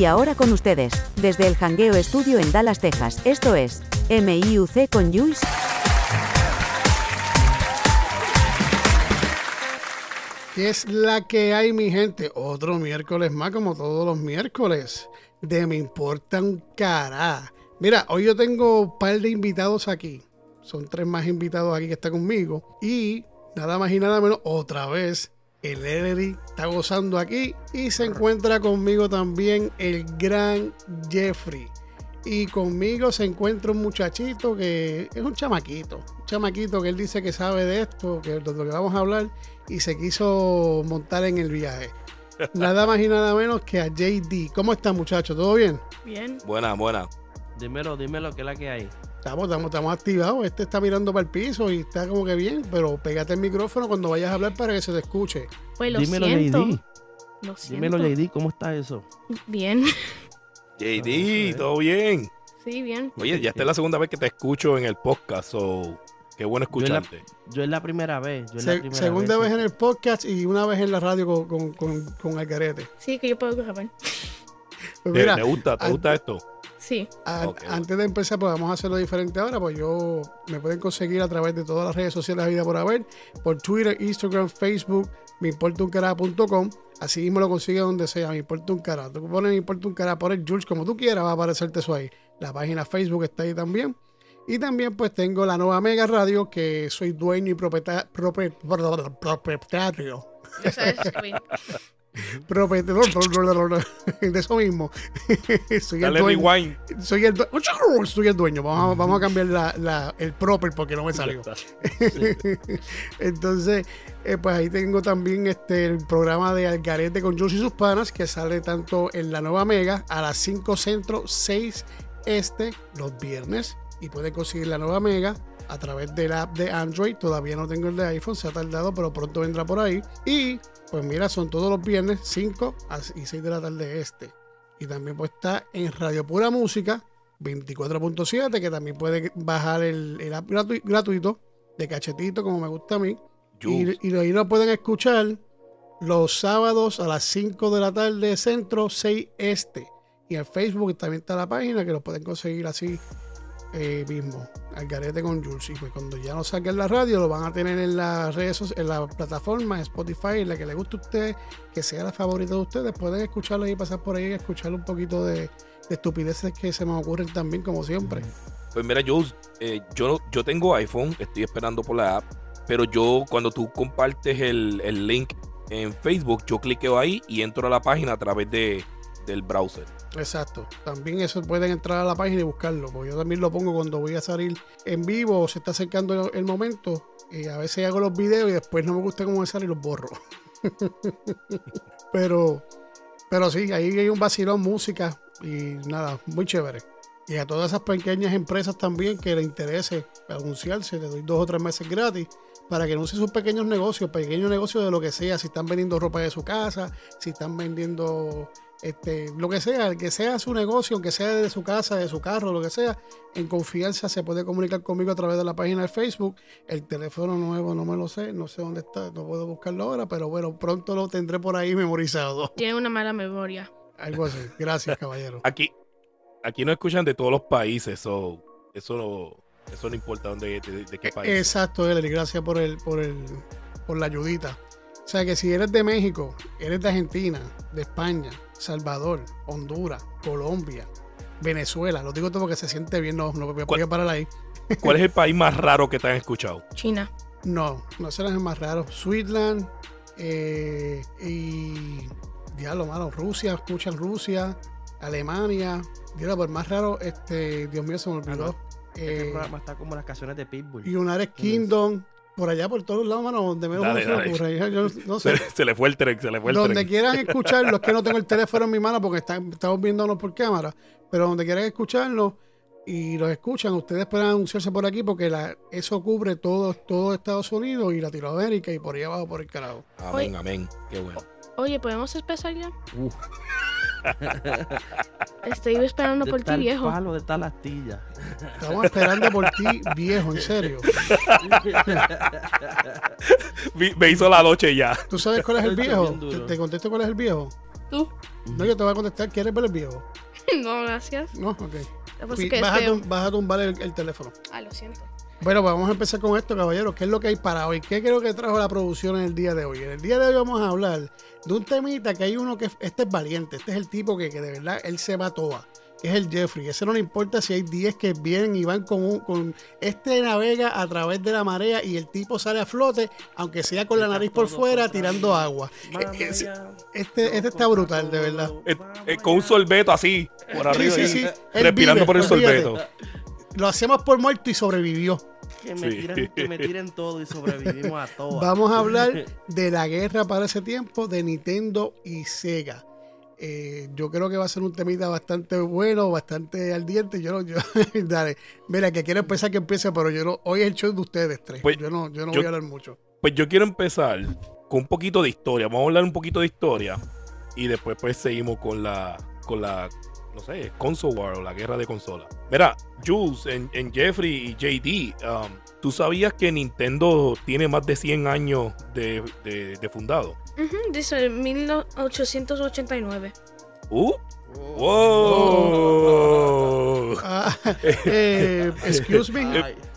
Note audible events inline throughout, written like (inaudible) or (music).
Y ahora con ustedes, desde el Hangueo Estudio en Dallas, Texas, esto es MIUC con Jules. ¿Qué es la que hay, mi gente? Otro miércoles más, como todos los miércoles, de Me Importa un Cará. Mira, hoy yo tengo un par de invitados aquí. Son tres más invitados aquí que están conmigo. Y nada más y nada menos, otra vez, el Ellery está gozando aquí. Y se encuentra conmigo también el gran Jeffrey. Y conmigo se encuentra un muchachito que es un chamaquito. Un chamaquito que él dice que sabe de esto, que de lo que vamos a hablar. Y se quiso montar en el viaje. Nada más y nada menos que a JD. ¿Cómo está, muchacho? ¿Todo bien? Bien. Buena, buena. Dímelo, dímelo, ¿qué es la que hay? Estamos, estamos, estamos activados. Este está mirando para el piso y está como que bien, pero pégate el micrófono cuando vayas a hablar para que se te escuche. Pues lo dímelo, siento. JD. Lo Dímelo, siento. JD, ¿cómo está eso? Bien. JD, todo bien. Sí, bien. Oye, ya esta es la segunda vez que te escucho en el podcast, so qué bueno Yo es la- escucharte. Yo es la primera vez. Yo es Se- la primera segunda vez en el podcast y una vez en la radio con, con, con, con Algarete. Sí, que yo puedo grabar. Pues ¿Te, mira, te gusta, te gusta esto? Sí. a- Ok, antes de empezar, pues vamos a hacerlo diferente ahora. Pues yo me pueden conseguir a través de todas las redes sociales de vida por haber, por Twitter, Instagram, Facebook, meimportauncará.com. Así mismo lo consigue donde sea, me importa un cara. Tú pones me importa un cara, pones Jules como tú quieras, va a aparecerte eso ahí. La página Facebook está ahí también. Y también pues tengo la nueva Mega Radio, que soy dueño y propieta- propie- propietario. Propietario (laughs) de eso mismo. (laughs) soy el Dale dueño. rewind. Soy el, (laughs) soy el dueño. Vamos a, vamos a cambiar la, la- el proper porque no me salió. Entonces, eh, pues ahí tengo también este el programa de Algarete con Jules y sus panas que sale tanto en la nueva Mega a las 5 centro, 6 este los viernes. Y puede conseguir la nueva Mega a través del app de Android. Todavía no tengo el de iPhone, se ha tardado, pero pronto vendrá por ahí. Y pues mira, son todos los viernes 5 a- y 6 de la tarde este. Y también pues está en Radio Pura Música 24.7, que también puede bajar el, el app gratu- gratuito de cachetito, como me gusta a mí. Y, y ahí lo pueden escuchar los sábados a las 5 de la tarde, centro 6 este. Y en Facebook también está la página que lo pueden conseguir así eh, mismo, Algarete con Jules. Y pues cuando ya no saquen la radio, lo van a tener en las redes, en la plataforma, Spotify, en la que le guste a ustedes, que sea la favorita de ustedes. Pueden escucharlo y pasar por ahí y escuchar un poquito de, de estupideces que se me ocurren también, como siempre. Pues mira, Jules, eh, yo, yo tengo iPhone, estoy esperando por la app, pero yo cuando tú compartes el, el link en Facebook, yo cliqueo ahí y entro a la página a través de, del browser. Exacto. También eso pueden entrar a la página y buscarlo. Porque yo también lo pongo cuando voy a salir en vivo o se está acercando el momento. Y a veces hago los videos y después no me gusta cómo me sale y los borro. (laughs) pero, pero sí, ahí hay un vacilón, música y nada, muy chévere. Y a todas esas pequeñas empresas también que les interese anunciarse, les doy dos o tres meses gratis para que anuncien sus pequeños negocios, pequeños negocios de lo que sea, si están vendiendo ropa de su casa, si están vendiendo este, lo que sea, el que sea su negocio, aunque sea de su casa, de su carro, lo que sea, en confianza se puede comunicar conmigo a través de la página de Facebook. El teléfono nuevo no me lo sé, no sé dónde está, no puedo buscarlo ahora, pero bueno, pronto lo tendré por ahí memorizado. (laughs) Tiene una mala memoria. Algo así. Gracias, caballero. (laughs) Aquí, aquí no escuchan de todos los países, so, eso, no, eso no importa dónde, de, de qué país. Exacto, Ellery, gracias por el, por el, por la ayudita. O sea que si eres de México, eres de Argentina, de España, Salvador, Honduras, Colombia, Venezuela, lo digo todo porque se siente bien, no, no voy a ¿Cuál- parar ahí. ¿Cuál es el (laughs) país más raro que te han escuchado? China. No, no serán el más raro. Sweetland eh, y. Diablo, mano. Rusia, escuchan Rusia. Alemania. Diablo, por más raro, este. Dios mío, se me olvidó. Este Eh, programa está como las canciones de Pitbull. United Kingdom. Por allá, por todos lados, mano. Donde menos Dale, se me dale. ocurre. Yo, yo no Se, sé. se le fue el tren, se le fue el Donde tren. quieran escucharlo, es que no tengo el (laughs) teléfono en mi mano porque están- estamos viéndonos por cámara. Pero donde quieran escucharlo y los escuchan, ustedes pueden anunciarse por aquí porque la, eso cubre todo, todo Estados Unidos y Latinoamérica y por ahí abajo por el carajo. Amén, amén. Qué bueno. Oye, ¿podemos empezar ya? Uf, Estoy esperando de por ti, viejo. palo, de tal astilla. Estamos esperando por ti, viejo, en serio. Me hizo la noche ya. ¿Tú sabes cuál es el viejo? Te, te contesto cuál es el viejo. Tú. No, yo te voy a contestar. ¿Quieres ver el viejo? (laughs) No, gracias. No, ok. Lo que pasa Fui- es que es vas, a feo. tum- vas a tumbar el, el teléfono. Ah, lo siento. Bueno, pues vamos a empezar con esto, caballeros. ¿Qué es lo que hay para hoy? ¿Qué creo que trajo la producción en el día de hoy? En el día de hoy vamos a hablar de un temita que hay uno que este es valiente. Este es el tipo que, que de verdad él se va toa. Que es el Jeffrey. Ese no le importa si hay 10 que vienen y van con un. Con, este navega a través de la marea y el tipo sale a flote, aunque sea con la nariz por fuera, tirando agua. Es- allá. Este, este está brutal, de verdad. Eh, eh, con un sorbeto así, por arriba. sí, sí. Respirando vive, por el olvídate. sorbeto. Lo hacemos por muerto y sobrevivió. Que me, Sí. tiren, que me tiren todo y sobrevivimos a todas. Vamos a hablar (laughs) de la guerra para ese tiempo de Nintendo y Sega. Eh, yo creo que va a ser un temita bastante bueno, bastante ardiente. Yo no, yo, (laughs) dale, mira, que quiero empezar que empiece, pero yo no, hoy es el show de ustedes tres. Pues, yo no, yo no yo- voy a hablar mucho. Pues yo quiero empezar con un poquito de historia. Vamos a hablar un poquito de historia. Y después pues seguimos con la, con la, no sé, console war o la guerra de consolas. Mira, Jules, en, en Jeffrey y JD, um, ¿tú sabías que Nintendo tiene más de 100 años de, de- de fundado? Dice 1889. Uh, Oh. wow. Ah, eh, (laughs) excuse me.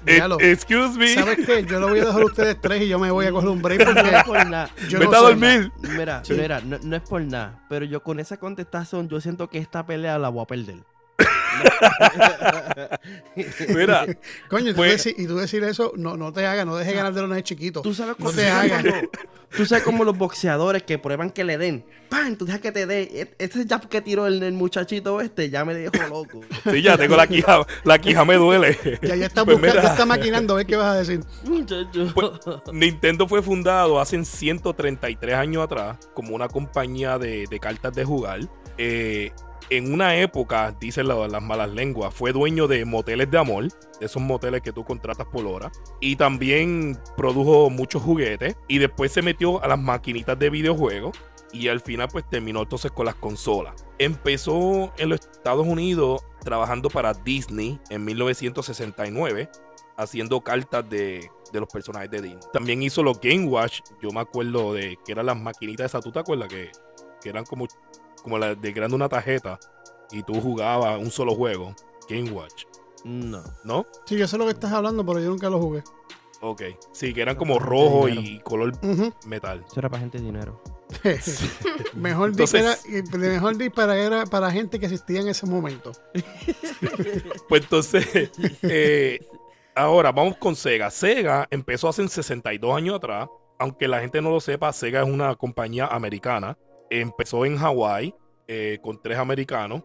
Eh, excuse me. ¿Sabes qué? Yo lo voy a dejar a ustedes tres y yo me voy a coger un break no es porque por nada. yo Vete no a sé. dormir. Mira, Sí. mira, no, no es por nada, pero yo con esa contestación yo siento que esta pelea la voy a perder. (laughs) Mira, Coño, y tú, Pues- decir, y tú decir eso, no, no te hagas, no dejes ganar de los nenes chiquitos. Tú sabes No cómo te hagas. (laughs) Tú sabes como los boxeadores que prueban que le den. ¡Pam! Tú dejas que te dé. E- Ese jab que tiró el, el muchachito este ya me dejó loco. (laughs) sí, ya tengo la quija, la quija me duele. Ya, ya está Pues buscando, mira. ya está maquinando, a ver qué vas a decir. Muchacho. Pues, Nintendo fue fundado hace 133 años atrás como una compañía de, de cartas de jugar. Eh, en una época, dicen la- las malas lenguas, fue dueño de moteles de amor, de esos moteles que tú contratas por hora. Y también produjo muchos juguetes. Y después se metió a las maquinitas de videojuegos. Y al final pues terminó entonces con las consolas. Empezó en los Estados Unidos trabajando para Disney en 1969 haciendo cartas de, de los personajes de Disney. También hizo los Game Watch. Yo me acuerdo de que eran las maquinitas esas, ¿tú te acuerdas? Que, que eran como, como la de grande una tarjeta y tú jugabas un solo juego. Game Watch, No. ¿no? Sí, yo sé lo que estás hablando, pero yo nunca lo jugué. Ok. Sí, que eran como rojo y color metal. Eso era para gente de dinero. (laughs) mejor di Entonces- mejor era para gente que existía en ese momento. (laughs) Pues entonces, eh, ahora vamos con Sega. Sega empezó hace 62 años atrás. Aunque la gente no lo sepa, Sega es una compañía americana. Empezó en Hawái eh, con tres americanos.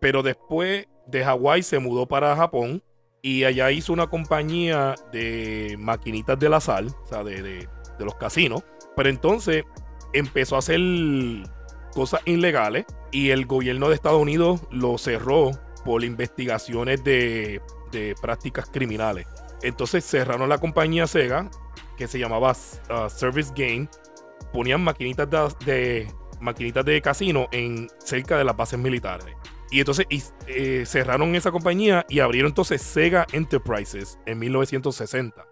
Pero después de Hawái se mudó para Japón. Y allá hizo una compañía de maquinitas de la sal, o sea, de, de- de los casinos. Pero entonces empezó a hacer cosas ilegales. Y el gobierno de Estados Unidos lo cerró por investigaciones de, de prácticas criminales. Entonces cerraron la compañía Sega, que se llamaba uh, Service Game. Ponían maquinitas de- maquinitas de casino en cerca de las bases militares. Y entonces y, eh, cerraron esa compañía y abrieron entonces Sega Enterprises en 1960.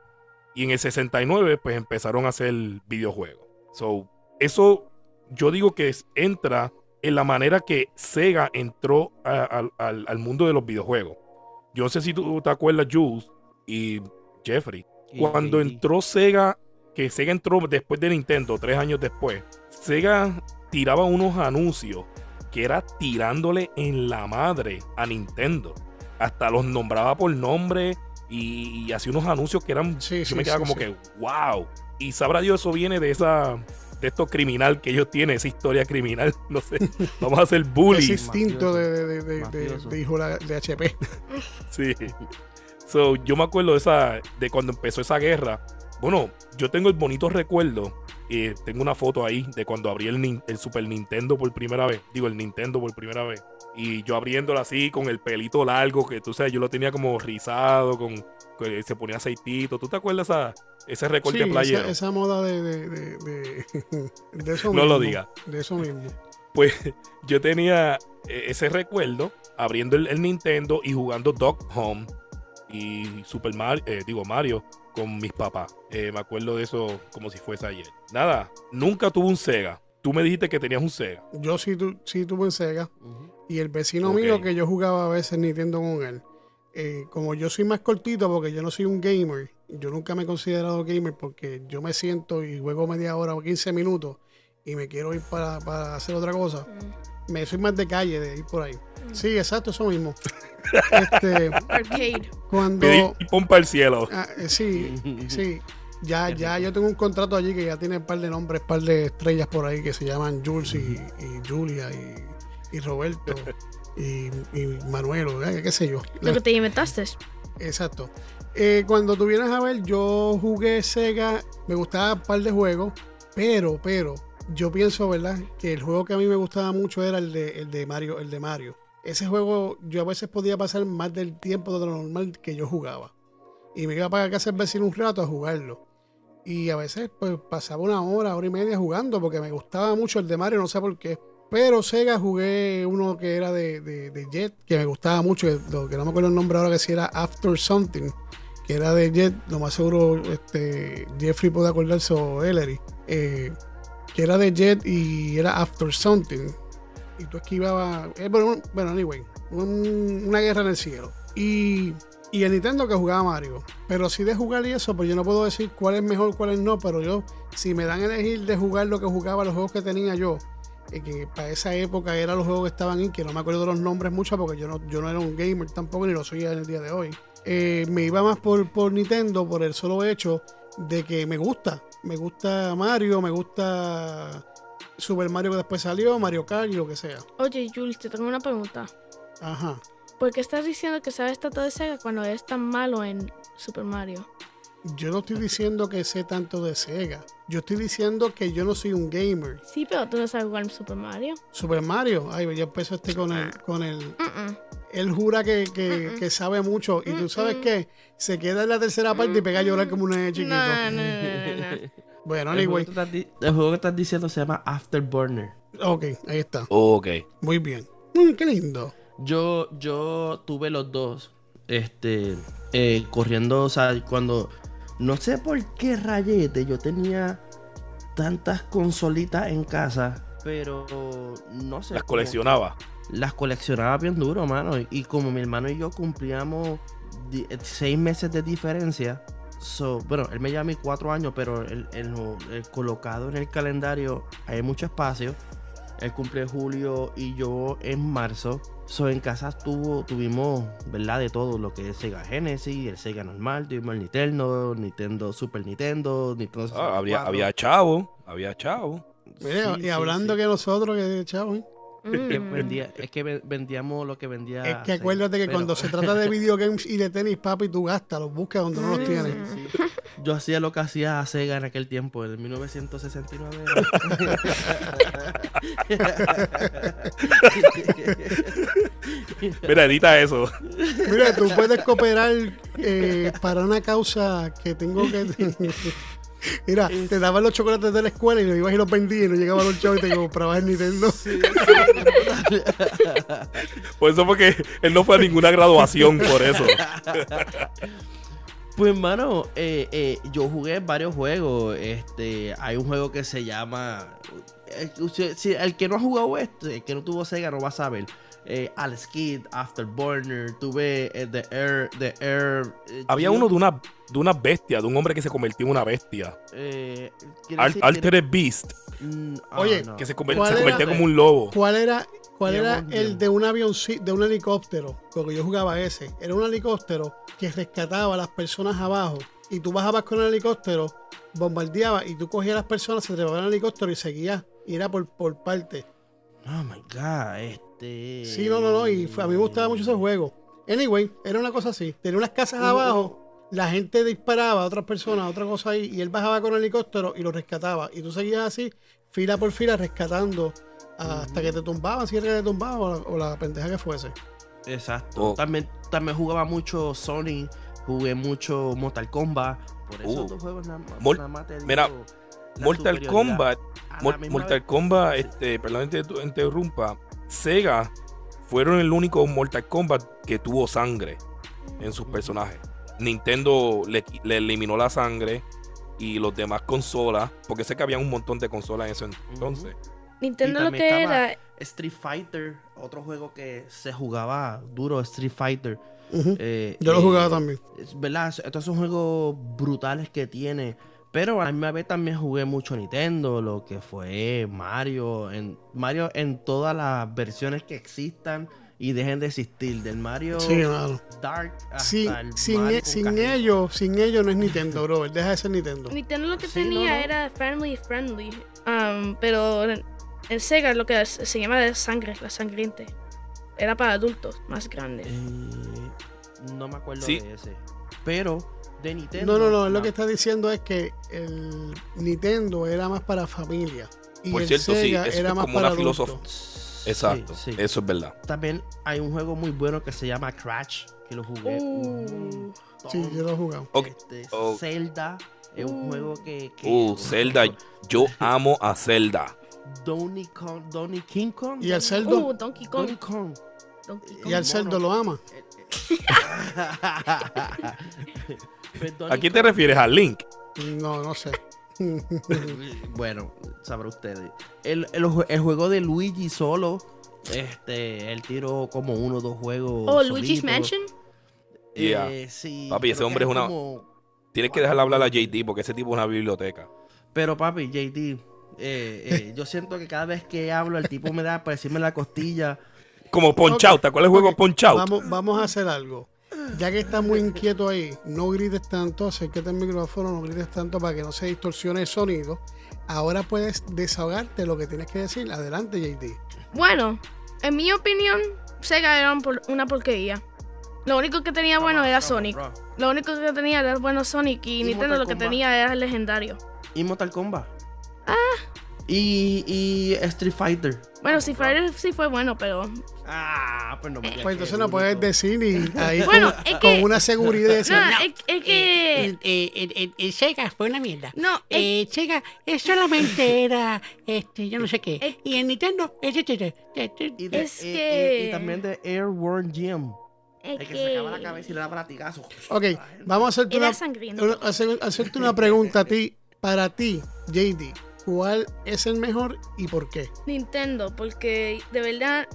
Y en el 69 pues empezaron a hacer videojuegos. So, eso yo digo que es- entra en la manera que Sega entró a- al- mundo de los videojuegos. Yo no sé si tú te acuerdas, Jules y Jeffrey, cuando entró Sega, que Sega entró después de Nintendo, tres años después, Sega tiraba unos anuncios que era tirándole en la madre a Nintendo. Hasta los nombraba por nombre y, y hacía unos anuncios que eran. Sí, yo sí, me quedaba sí, como sí. que, wow. Y sabrá Dios, eso viene de esa. De esto criminal que ellos tienen, esa historia criminal. (laughs) No sé. Vamos a hacer Ese bullies. instinto de, de, de, de, de- Mafioso. de hijo de HP. (laughs) Sí. So, yo me acuerdo de esa de cuando empezó esa guerra. Bueno, yo tengo el bonito recuerdo. Y tengo una foto ahí de cuando abrí el, el Super Nintendo por primera vez. Digo, el Nintendo por primera vez. Y yo abriéndolo así con el pelito largo, que tú sabes, yo lo tenía como rizado, con, que se ponía aceitito. ¿Tú te acuerdas esa, ese recorte Sí, playero? esa, esa moda de, de, de, de- (laughs) de eso No lo mismo, diga. De eso mismo. Pues (laughs) yo tenía eh, ese recuerdo abriendo el, el Nintendo y jugando Dog Home y Super Mario, eh, digo Mario, con mis papás. Eh, me acuerdo de eso como si fuese ayer. Nada, nunca tuve un Sega, tú me dijiste que tenías un Sega. Yo sí, tu- sí tuve en Sega. Y el vecino mío que yo jugaba a veces Nintendo con él. eh, como yo soy más cortito porque yo no soy un gamer, yo nunca me he considerado gamer porque yo me siento y juego media hora o 15 minutos y me quiero ir para, para hacer otra cosa. Me soy más de calle, de ir por ahí. Sí, exacto, eso mismo. (laughs) este, Arcade. cuando... Pompa al cielo. Ah, eh, sí, sí. Ya, ya yo tengo un contrato allí que ya tiene un par de nombres, un par de estrellas por ahí que se llaman Jules y, y Julia y, y Roberto y, y Manuelo, ¿eh? qué sé yo. Lo que te inventaste. Exacto. Eh, cuando tú vienes a ver, yo jugué Sega, me gustaba un par de juegos, pero, pero, yo pienso, ¿verdad? Que el juego que a mí me gustaba mucho era el de, el de Mario, el de Mario. Ese juego yo a veces podía pasar más del tiempo de lo normal que yo jugaba. Y me iba para casa del vecino un rato a jugarlo. Y a veces pues pasaba una hora, hora y media jugando porque me gustaba mucho el de Mario, no sé por qué. Pero Sega jugué uno que era de, de- Jet, que me gustaba mucho, que, que no me acuerdo el nombre ahora, que si era After Something, que era de Jet, lo más seguro este, Jeffrey puede acordarse o Ellery, eh, que era de Jet y era After Something. Y tú esquivabas, eh, bueno, anyway, un- una guerra en el cielo. Y, y el Nintendo que jugaba Mario. Pero si de jugar y eso, pues yo no puedo decir cuál es mejor, cuál es no, pero yo, si me dan a elegir de jugar lo que jugaba, los juegos que tenía yo, eh, que para esa época eran los juegos que estaban ahí, que no me acuerdo de los nombres mucho porque yo no, yo no era un gamer tampoco, ni lo soy en el día de hoy. Eh, me iba más por, por Nintendo por el solo hecho de que me gusta. Me gusta Mario, me gusta Super Mario que después salió, Mario Kart y lo que sea. Oye, Jules, te tengo una pregunta. Ajá. ¿Por qué estás diciendo que sabes tanto de Sega cuando eres tan malo en Super Mario? Yo no estoy diciendo que sé tanto de Sega. Yo estoy diciendo que yo no soy un gamer. Sí, pero tú no sabes jugar en Super Mario. Super Mario, ay, ya empezó este con el, con el. Mm-mm. Él jura que, que, que sabe mucho. Y tú sabes que se queda en la tercera parte y pega a llorar como un nene chiquito. No, no, no, no, no. Bueno, El, juego anyway. que estás el juego que estás diciendo se llama Afterburner. Ok, ahí está. Ok. Muy bien. Mm, qué lindo. Yo, yo tuve los dos. Este, eh, corriendo, o sea, cuando. No sé por qué rayete yo tenía tantas consolitas en casa, pero no sé. Las coleccionaba. Las coleccionaba bien duro, mano. Y, como mi hermano y yo cumplíamos seis meses de diferencia. So, bueno, él me lleva a mí cuatro años, pero el, el- el colocado en el calendario hay mucho espacio. Él cumple julio y yo en marzo. So, en casa tuvo, tuvimos, ¿verdad? De todo, lo que es Sega Genesis, el Sega normal, tuvimos el Nintendo, Nintendo, Super Nintendo, Nintendo Ah, había, 64. había chavo. Había chavo. Mira, Sí, y sí, hablando sí. que nosotros, que chavo, ¿eh? Que Mm. vendía- es que ve- vendíamos lo que vendía. Es que acuérdate que pero- cuando se trata de videogames (laughs) y de tenis, papi, tú gastas, los buscas donde no los tienes. Sí. (laughs) Yo hacía lo que hacía Sega en aquel tiempo, en 1969. (laughs) Mira, edita eso. Mira, tú puedes cooperar eh, para una causa que tengo que. Mira, te daban los chocolates de la escuela y los ibas y los vendías y no llegaban los chavos y te (laughs) comprabas el Nintendo. Por eso fue que él no fue a ninguna graduación por eso. Pues hermano, eh, eh, yo jugué varios juegos. Este, hay un juego que se llama. eh, usted- si el que no ha jugado este, el que no tuvo Sega no va a saber. Eh, Alex Kidd, Afterburner, tuve eh, The Air, The Air. eh, Había uno de una, de una bestia, de un hombre que se convirtió en una bestia. eh, quiere Al- Altered Beast, Mm, ah, Oye, no. que se, conver- ¿Cuál se era? convertía como un lobo. ¿Cuál era, cuál era el de un avión, de un helicóptero? Porque yo jugaba ese. Era un helicóptero que rescataba a las personas abajo. Y tú bajabas con el helicóptero, bombardeabas y tú cogías a las personas, se trepaban al helicóptero y seguías. Y era por, por parte. Oh my god, este. Sí, no, no, no. Y fue- a mí me gustaba mucho ese juego. Anyway, era una cosa así. Tenía unas casas Uno- abajo, la gente disparaba a otras personas, a otra cosa ahí, y él bajaba con el helicóptero y lo rescataba. Y tú seguías así, fila por fila, rescatando hasta que te tumbaban, si era que te tumbaban, o la, o la pendeja que fuese. Exacto. Oh. También, también jugaba mucho Sony, jugué mucho Mortal Kombat. Por eso Uh. dos juegos nada, más- Mol- nada más te digo mira, Mortal. Kombat, Mortal Kombat, este, perdón que te interrumpa, Sega fueron el único Mortal Kombat que tuvo sangre en sus personajes. Nintendo le, le eliminó la sangre. y los demás consolas, porque sé que había un montón de consolas en ese entonces. Nintendo Y lo que era. Street Fighter, otro juego que se jugaba duro, Street Fighter. Eh, Yo lo eh, jugaba también. es ¿Verdad? Estos son juegos brutales que tiene. Pero a la misma vez también jugué mucho Nintendo, lo que fue Mario. En, Mario en todas las versiones que existan y dejen de existir. Del Mario Sí. Dark hasta Sin, el sin, Mario e- sin ellos, sin ellos no es Nintendo, bro. Deja de ser Nintendo. Nintendo lo que Sí, tenía no. era family friendly. um, pero en, Sega lo que se, se llama de sangre, la sangriente. Era para adultos más grandes. Eh, no me acuerdo Sí. de ese. Pero de Nintendo. No, no, no. Lo ma- que está diciendo es que el Nintendo era más para familia. Y Por el cierto, sí, Sega eso era es más como para una filosofía. Exacto, Sí, sí. eso es verdad. También hay un juego muy bueno que se llama Crash, que lo jugué. Uh. Sí, yo lo he jugado. Ok, Este, oh. Zelda es un Uh. juego que. que Uh, Zelda, yo (laughs) amo a Zelda. Donkey Kong, Donkey King Kong. Y el cerdo, Uh, Donkey Kong. Donkey Kong. Donkey y al cerdo lo ama. (laughs) (laughs) ¿A quién te refieres? ¿A Link? No, no sé. (laughs) bueno, sabrá ustedes. El, el el juego de Luigi solo. Este, él tiró como uno o dos juegos. Oh, Luigi's. Mansion. Yeah. Eh, sí, Papi, ese hombre es una- como- Tienes que dejarle hablar a JD porque ese tipo es una biblioteca. Pero papi, JD, eh, eh, (laughs) yo siento que cada vez que hablo el tipo me da para decirme la costilla. Como Punch Out, ¿te acuerdas del juego Ok, Punch Out? Vamos, vamos a hacer algo. Ya que estás muy inquieto ahí, no grites tanto, acércate al micrófono, no grites tanto para que no se distorsione el sonido. Ahora puedes desahogarte lo que tienes que decir. Adelante, JD. Bueno, en mi opinión, Sega era una porquería. Lo único que tenía bueno era Sonic. Lo único que tenía era bueno Sonic y, Y Nintendo Mortal lo que Kombat. tenía era el legendario. Y Mortal Kombat. Ah. Y, y Street Fighter. Bueno, si Fighter sí fue bueno, pero Ah, pues no me Pues que entonces es no puedes decir y ahí (laughs) Bueno, con, es con que- una seguridad (laughs) es, es que El, eh, Sega fue una mierda. no, es, Eh, Sega eh, solamente (laughs) era, este, yo no sé qué. Es- Y el Nintendo, este, este, este, Y, de- es y- y- que- y también de Airborne Gym. es El que se acaba la que cabeza y le daba latigazos. Ok, vamos a hacerte era una, sangriento. una- hacer- hacerte una pregunta a ti, para ti, JD. ¿Cuál es el mejor y por qué? Nintendo, porque de verdad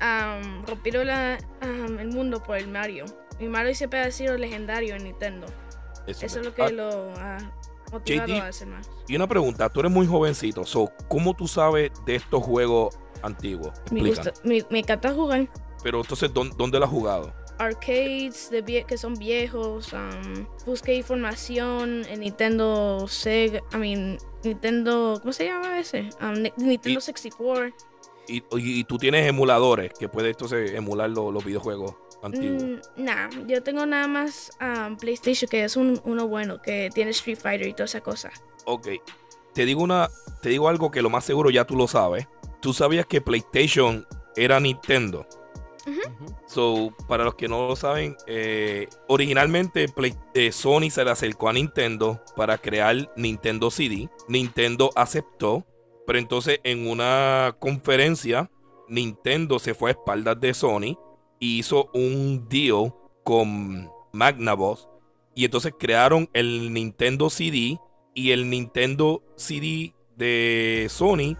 am, rompieron la- am, el mundo por el Mario. Y Mario siempre ha sido legendario en Nintendo. Eso es lo que Ah, lo ha motivado JD. a hacer más. Y una pregunta, tú eres muy jovencito, so, ¿cómo tú sabes de estos juegos antiguos? Me, gusta, me, me encanta jugar Pero entonces, ¿dónde, dónde lo has jugado? Arcades de vie- que son viejos. am, busqué información en Nintendo Sega. I mean, Nintendo. ¿Cómo se llama ese? Ni- Nintendo Y- 64. Y, tú tienes emuladores que puedes entonces emular lo- los videojuegos antiguos. Mm, nah, yo tengo nada más am, PlayStation, que es un, uno bueno, que tiene Street Fighter y toda esa cosa. Ok. Te digo una, te digo algo que lo más seguro ya tú lo sabes. Tú sabías que PlayStation era Nintendo. So, para los que no lo saben, eh, originalmente eh, Sony se le acercó a Nintendo para crear Nintendo CD. Nintendo aceptó, pero entonces en una conferencia, Nintendo se fue a espaldas de Sony y hizo un deal con Magnavox. Y entonces crearon el Nintendo CD y el Nintendo CD de Sony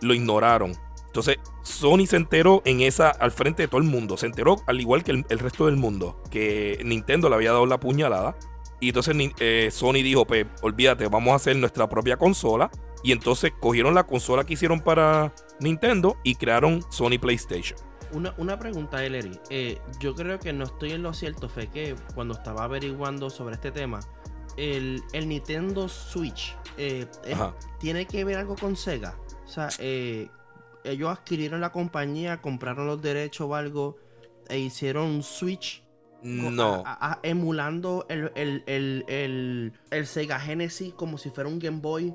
lo ignoraron. Entonces, Sony se enteró en esa, al frente de todo el mundo. Se enteró, al igual que el, el resto del mundo, que Nintendo le había dado la puñalada. Y entonces eh, Sony dijo: Pues, olvídate, vamos a hacer nuestra propia consola. Y entonces cogieron la consola que hicieron para Nintendo y crearon Sony PlayStation. Una, una pregunta, Ellery. Eh, yo creo que no estoy en lo cierto, fue que cuando estaba averiguando sobre este tema, el, el Nintendo Switch eh, tiene que ver algo con Sega. O sea, eh, ellos adquirieron la compañía, compraron los derechos o algo e hicieron un Switch No. a- a- a- emulando el, el, el, el- el Sega Genesis como si fuera un Game Boy.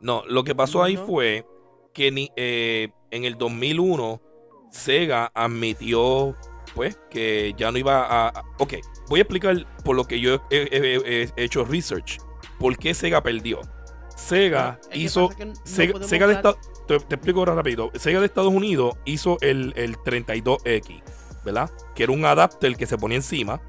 No, lo que pasó No, ahí no. fue que ni, eh, en el 2001 Sega admitió pues que ya no iba a... a- Ok, voy a explicar por lo que yo he, he- he- he hecho research. ¿Por qué Sega perdió? Sega hizo... que no Sega, Sega de Esta- te, te explico ahora rápido. Sega de Estados Unidos hizo el, el 32X, ¿verdad? Que era un adapter que se ponía encima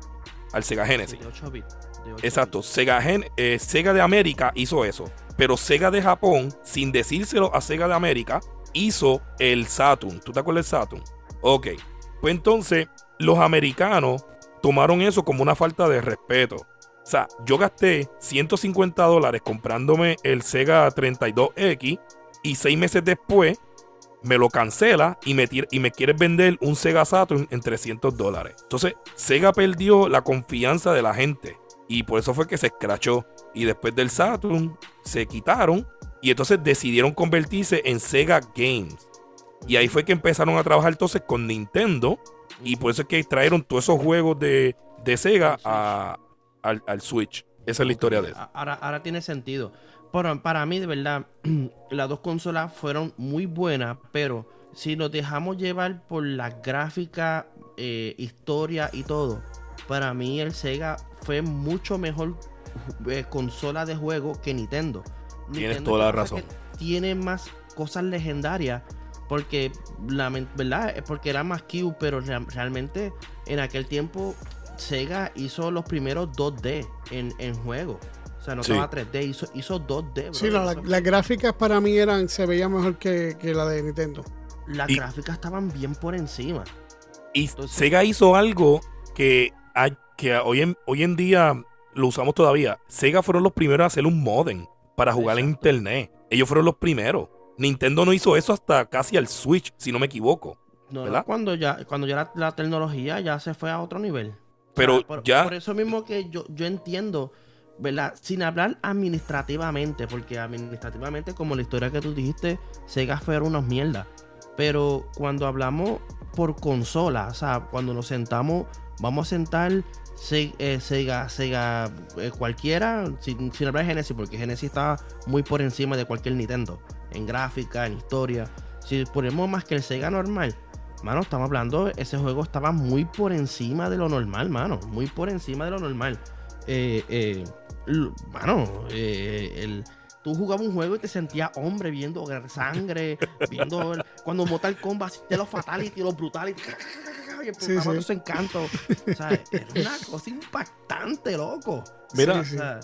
al Sega Genesis. 78 bits. de ocho Exacto, bits. Sega, Gen- eh, Sega de América hizo eso. Pero Sega de Japón, sin decírselo a Sega de América, hizo el Saturn. ¿Tú te acuerdas del Saturn? Ok. Pues entonces, los americanos tomaron eso como una falta de respeto. O sea, yo gasté 150 dólares comprándome el Sega 32X y seis meses después me lo cancela y me, y me quieres vender un Sega Saturn en 300 dólares. Entonces, Sega perdió la confianza de la gente y por eso fue que se escrachó. Y después del Saturn se quitaron y entonces decidieron convertirse en Sega Games. Y ahí fue que empezaron a trabajar entonces con Nintendo y por eso es que trajeron todos esos juegos de, de Sega a- al, al Switch. Esa es la historia de eso. Ahora, ahora tiene sentido. Pero para mí, de verdad, (clears throat) las dos consolas fueron muy buenas, pero si nos dejamos llevar por la gráfica, eh, historia y todo, para mí el Sega fue mucho mejor eh, consola de juego que Nintendo. Tienes Nintendo toda la razón. Tiene más cosas legendarias. Porque, lamen- ¿verdad? Porque era más Q, pero rea- realmente en aquel tiempo Sega hizo los primeros 2D en, en juego. O sea, no Sí. estaba 3D, hizo, hizo 2D. Sí, brother. no, la- las gráficas para mí eran, se veían mejor que, que la de Nintendo. las y- gráficas estaban bien por encima. Y Entonces- Sega hizo algo que, hay- que hoy, en, hoy en día lo usamos todavía. Sega fueron los primeros a hacer un modem para jugar en internet. Ellos fueron los primeros. Nintendo no hizo eso hasta casi al Switch, si no me equivoco. No, no, ¿Verdad? cuando ya, cuando ya la, la tecnología ya se fue a otro nivel. Pero O sea, por, ya- por eso mismo que yo, yo entiendo, ¿verdad? Sin hablar administrativamente, porque administrativamente, como la historia que tú dijiste, Sega fueron unas mierdas. Pero cuando hablamos por consola, o sea, cuando nos sentamos, vamos a sentar Se- eh, Sega, Sega eh, cualquiera, sin, hablar de Genesis, porque Genesis está muy por encima de cualquier Nintendo, en gráfica, en historia. Si ponemos más que el Sega normal, mano, estamos hablando, ese juego estaba muy por encima de lo normal, mano, muy por encima de lo normal. Eh, eh, mano, eh, el, tú jugabas un juego y te sentías hombre viendo sangre, (laughs) viendo el- cuando Mortal Kombat hacía los fatality, los brutality, y explotaba Sí, sí. su encanto. O sea, era una cosa impactante, loco. Mira, O sea,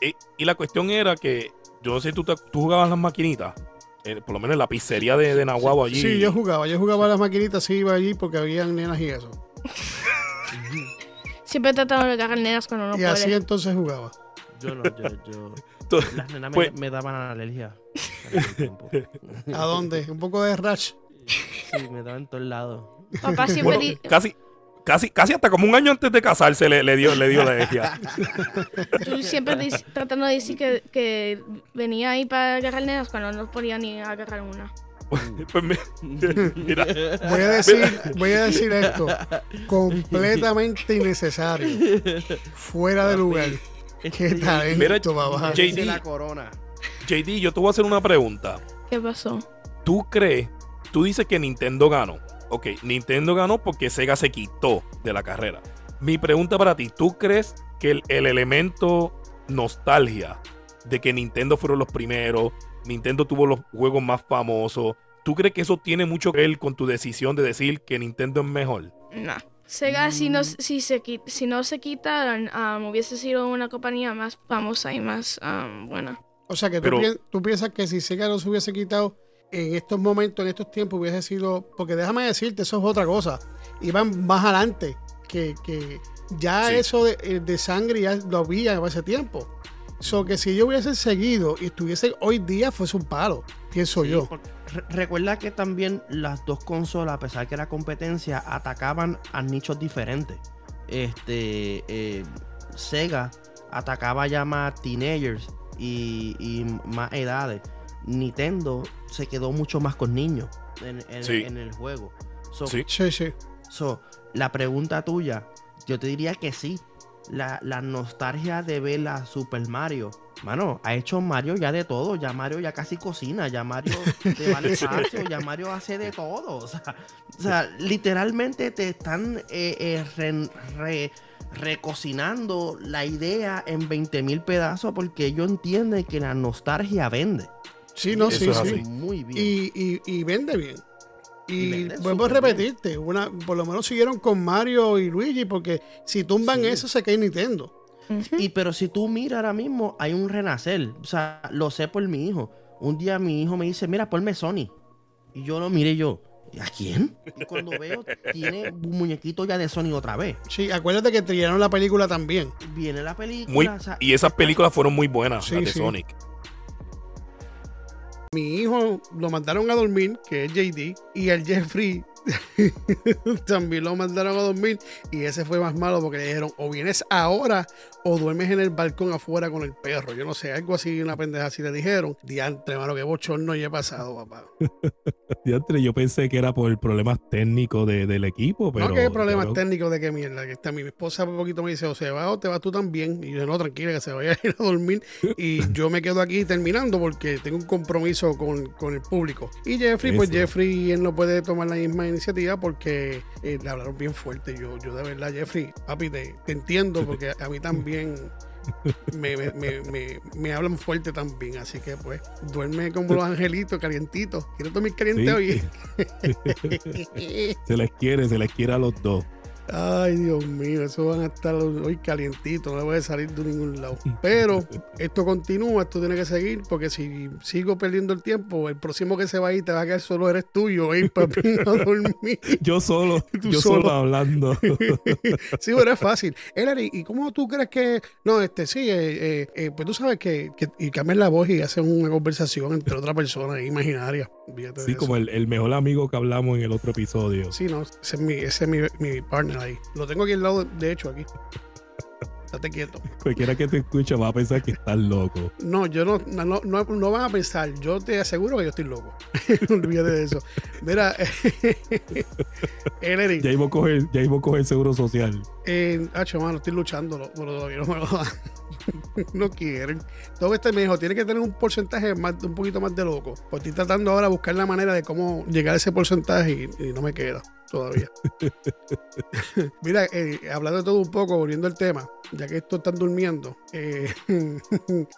y, y la cuestión era que, yo no sé, tú, te- tú jugabas las maquinitas, eh, por lo menos en la pizzería de, de Nahuabo allí. Sí, yo jugaba. Yo jugaba las maquinitas, sí iba allí porque habían nenas y eso. (laughs) (laughs) Siempre tratando de agarrar nenas cuando no y puede. así entonces jugaba. Yo no, yo, yo. (laughs) Tú- Las nenas me- Pues- me, daban alergia. ¿A dónde? Un poco de rash. Sí, me daban en todos lados. Papá siempre Bueno, di- casi, casi, casi hasta como un año antes de casarse le, le dio, le dio la alergia. (laughs) tú siempre dic- tratando de decir que, que venía ahí para agarrar nenas cuando no podía ni agarrar una. (laughs) Pues me- mira, Voy a decir, voy a decir esto. Completamente innecesario. Fuera de lugar. Qué talento, Mira, papá. JD. la corona. JD, yo te voy a hacer una pregunta. ¿Qué pasó? ¿Tú crees? Tú dices que Nintendo ganó. Ok, Nintendo ganó porque Sega se quitó de la carrera. Mi pregunta para ti, ¿tú crees que el, el elemento nostalgia de que Nintendo fueron los primeros, Nintendo tuvo los juegos más famosos, ¿tú crees que eso tiene mucho que ver con tu decisión de decir que Nintendo es mejor? No. Sega, si, no, si, se, si no se quitaran, um, hubiese sido una compañía más famosa y más um, buena. O sea que tú, Pero- pien- tú piensas que si Sega no se hubiese quitado en estos momentos, en estos tiempos, hubiese sido. Porque déjame decirte, eso es otra cosa. Iban más adelante. Que, que ya Sí. eso de, eh, de sangre ya lo había hace tiempo. So que si yo hubiese seguido y estuviese hoy día, fuese un palo, pienso Sí, yo. re- recuerda que también las dos consolas, a pesar que era competencia, atacaban a nichos diferentes. Este eh, Sega atacaba ya más teenagers y, y más edades. Nintendo se quedó mucho más con niños en, en- Sí. en el juego. So, Sí. Sí, sí. So, la pregunta tuya, yo te diría que sí. La, la nostalgia de ver a Super Mario. Mano, ha hecho Mario ya de todo. Ya Mario ya casi cocina. Ya Mario te va al (laughs) espacio. Ya Mario hace de todo. O sea, o sea, literalmente te están eh, eh, re- re- recocinando la idea en 20 mil pedazos porque ellos entienden que la nostalgia vende. Sí, no, Eso sí, sí. Muy bien. Y, y, y vende bien. Y Y vuelvo a repetirte, una, por lo menos siguieron con Mario y Luigi, porque si tumban Sí. eso se cae Nintendo. Y pero si tú miras ahora mismo, hay un renacer. O sea, lo sé por mi hijo. Un día mi hijo me dice, mira, ponme Sony. Y yo lo miré y yo, ¿a quién? Y cuando veo, tiene un muñequito ya de Sony otra vez. Sí, acuérdate que trillaron la película también. Viene la película. Muy, o sea, y esas películas fueron muy buenas, Sí, las de sí. Sonic. Mi hijo lo mandaron a dormir, que es JD, y el Jeffrey (laughs) también lo mandaron a dormir. Y ese fue más malo porque le dijeron: o vienes ahora o duermes en el balcón afuera con el perro. Yo no sé, algo así, una pendeja así le dijeron. Diantre, mano, que bochorno ya he pasado, papá. (laughs) Diantre, yo pensé que era por problemas técnicos de- del equipo, pero. no, que hay problemas técnicos de qué mierda. Que está mi esposa un poquito me dice: o se va o te vas tú también. Y yo, no, tranquila, que se vaya a ir a dormir. Y (laughs) yo me quedo aquí terminando porque tengo un compromiso con, con el público. Y Jeffrey, pues. Jeffrey, él no puede tomar la misma iniciativa porque eh, le hablaron bien fuerte. Yo, yo de verdad, Jeffrey, papi, te, te entiendo porque a mí también. Me, me, me, me- hablan fuerte también, así que pues duerme como los angelitos, calientitos. ¿Quieres dormir caliente Sí. hoy? (laughs) Se les quiere, se les quiere a los dos. Ay, Dios mío, eso van a estar hoy calientitos, no le voy a salir de ningún lado. Pero esto continúa, esto tiene que seguir, porque si sigo perdiendo el tiempo, el próximo que se va a ir te va a quedar solo eres tuyo, ir (laughs) papi, a dormir. Yo solo, (laughs) yo solo, solo. hablando. (laughs) sí, pero es fácil. Ellery, ¿y cómo tú crees que.? No, este, sí, eh, eh, eh, pues tú sabes que, que y cambian la voz y hacen una conversación entre otra persona imaginaria. Sí, como el, el mejor amigo que hablamos en el otro episodio. Sí, no, ese es mi, ese es mi, mi partner ahí. Lo tengo aquí al lado, de hecho, aquí. Estate quieto. Cualquiera que te escuche va a pensar que estás loco. No, yo no, no, no, no, no van a pensar. Yo te aseguro que yo estoy loco. (laughs) Olvídate de eso. Mira, (laughs) Ellery, Ya iba a coger, ya iba a coger seguro social. eh, hacho, mano, estoy luchando, pero todavía no me lo dan. (laughs) no quieren. Todo este me dijo, tiene que tener un porcentaje más, un poquito más de loco. Pues estoy tratando ahora de buscar la manera de cómo llegar a ese porcentaje y, y no me queda todavía. (laughs) (laughs) Mira, eh, hablando de todo un poco, volviendo al tema, ya que estos están durmiendo, eh,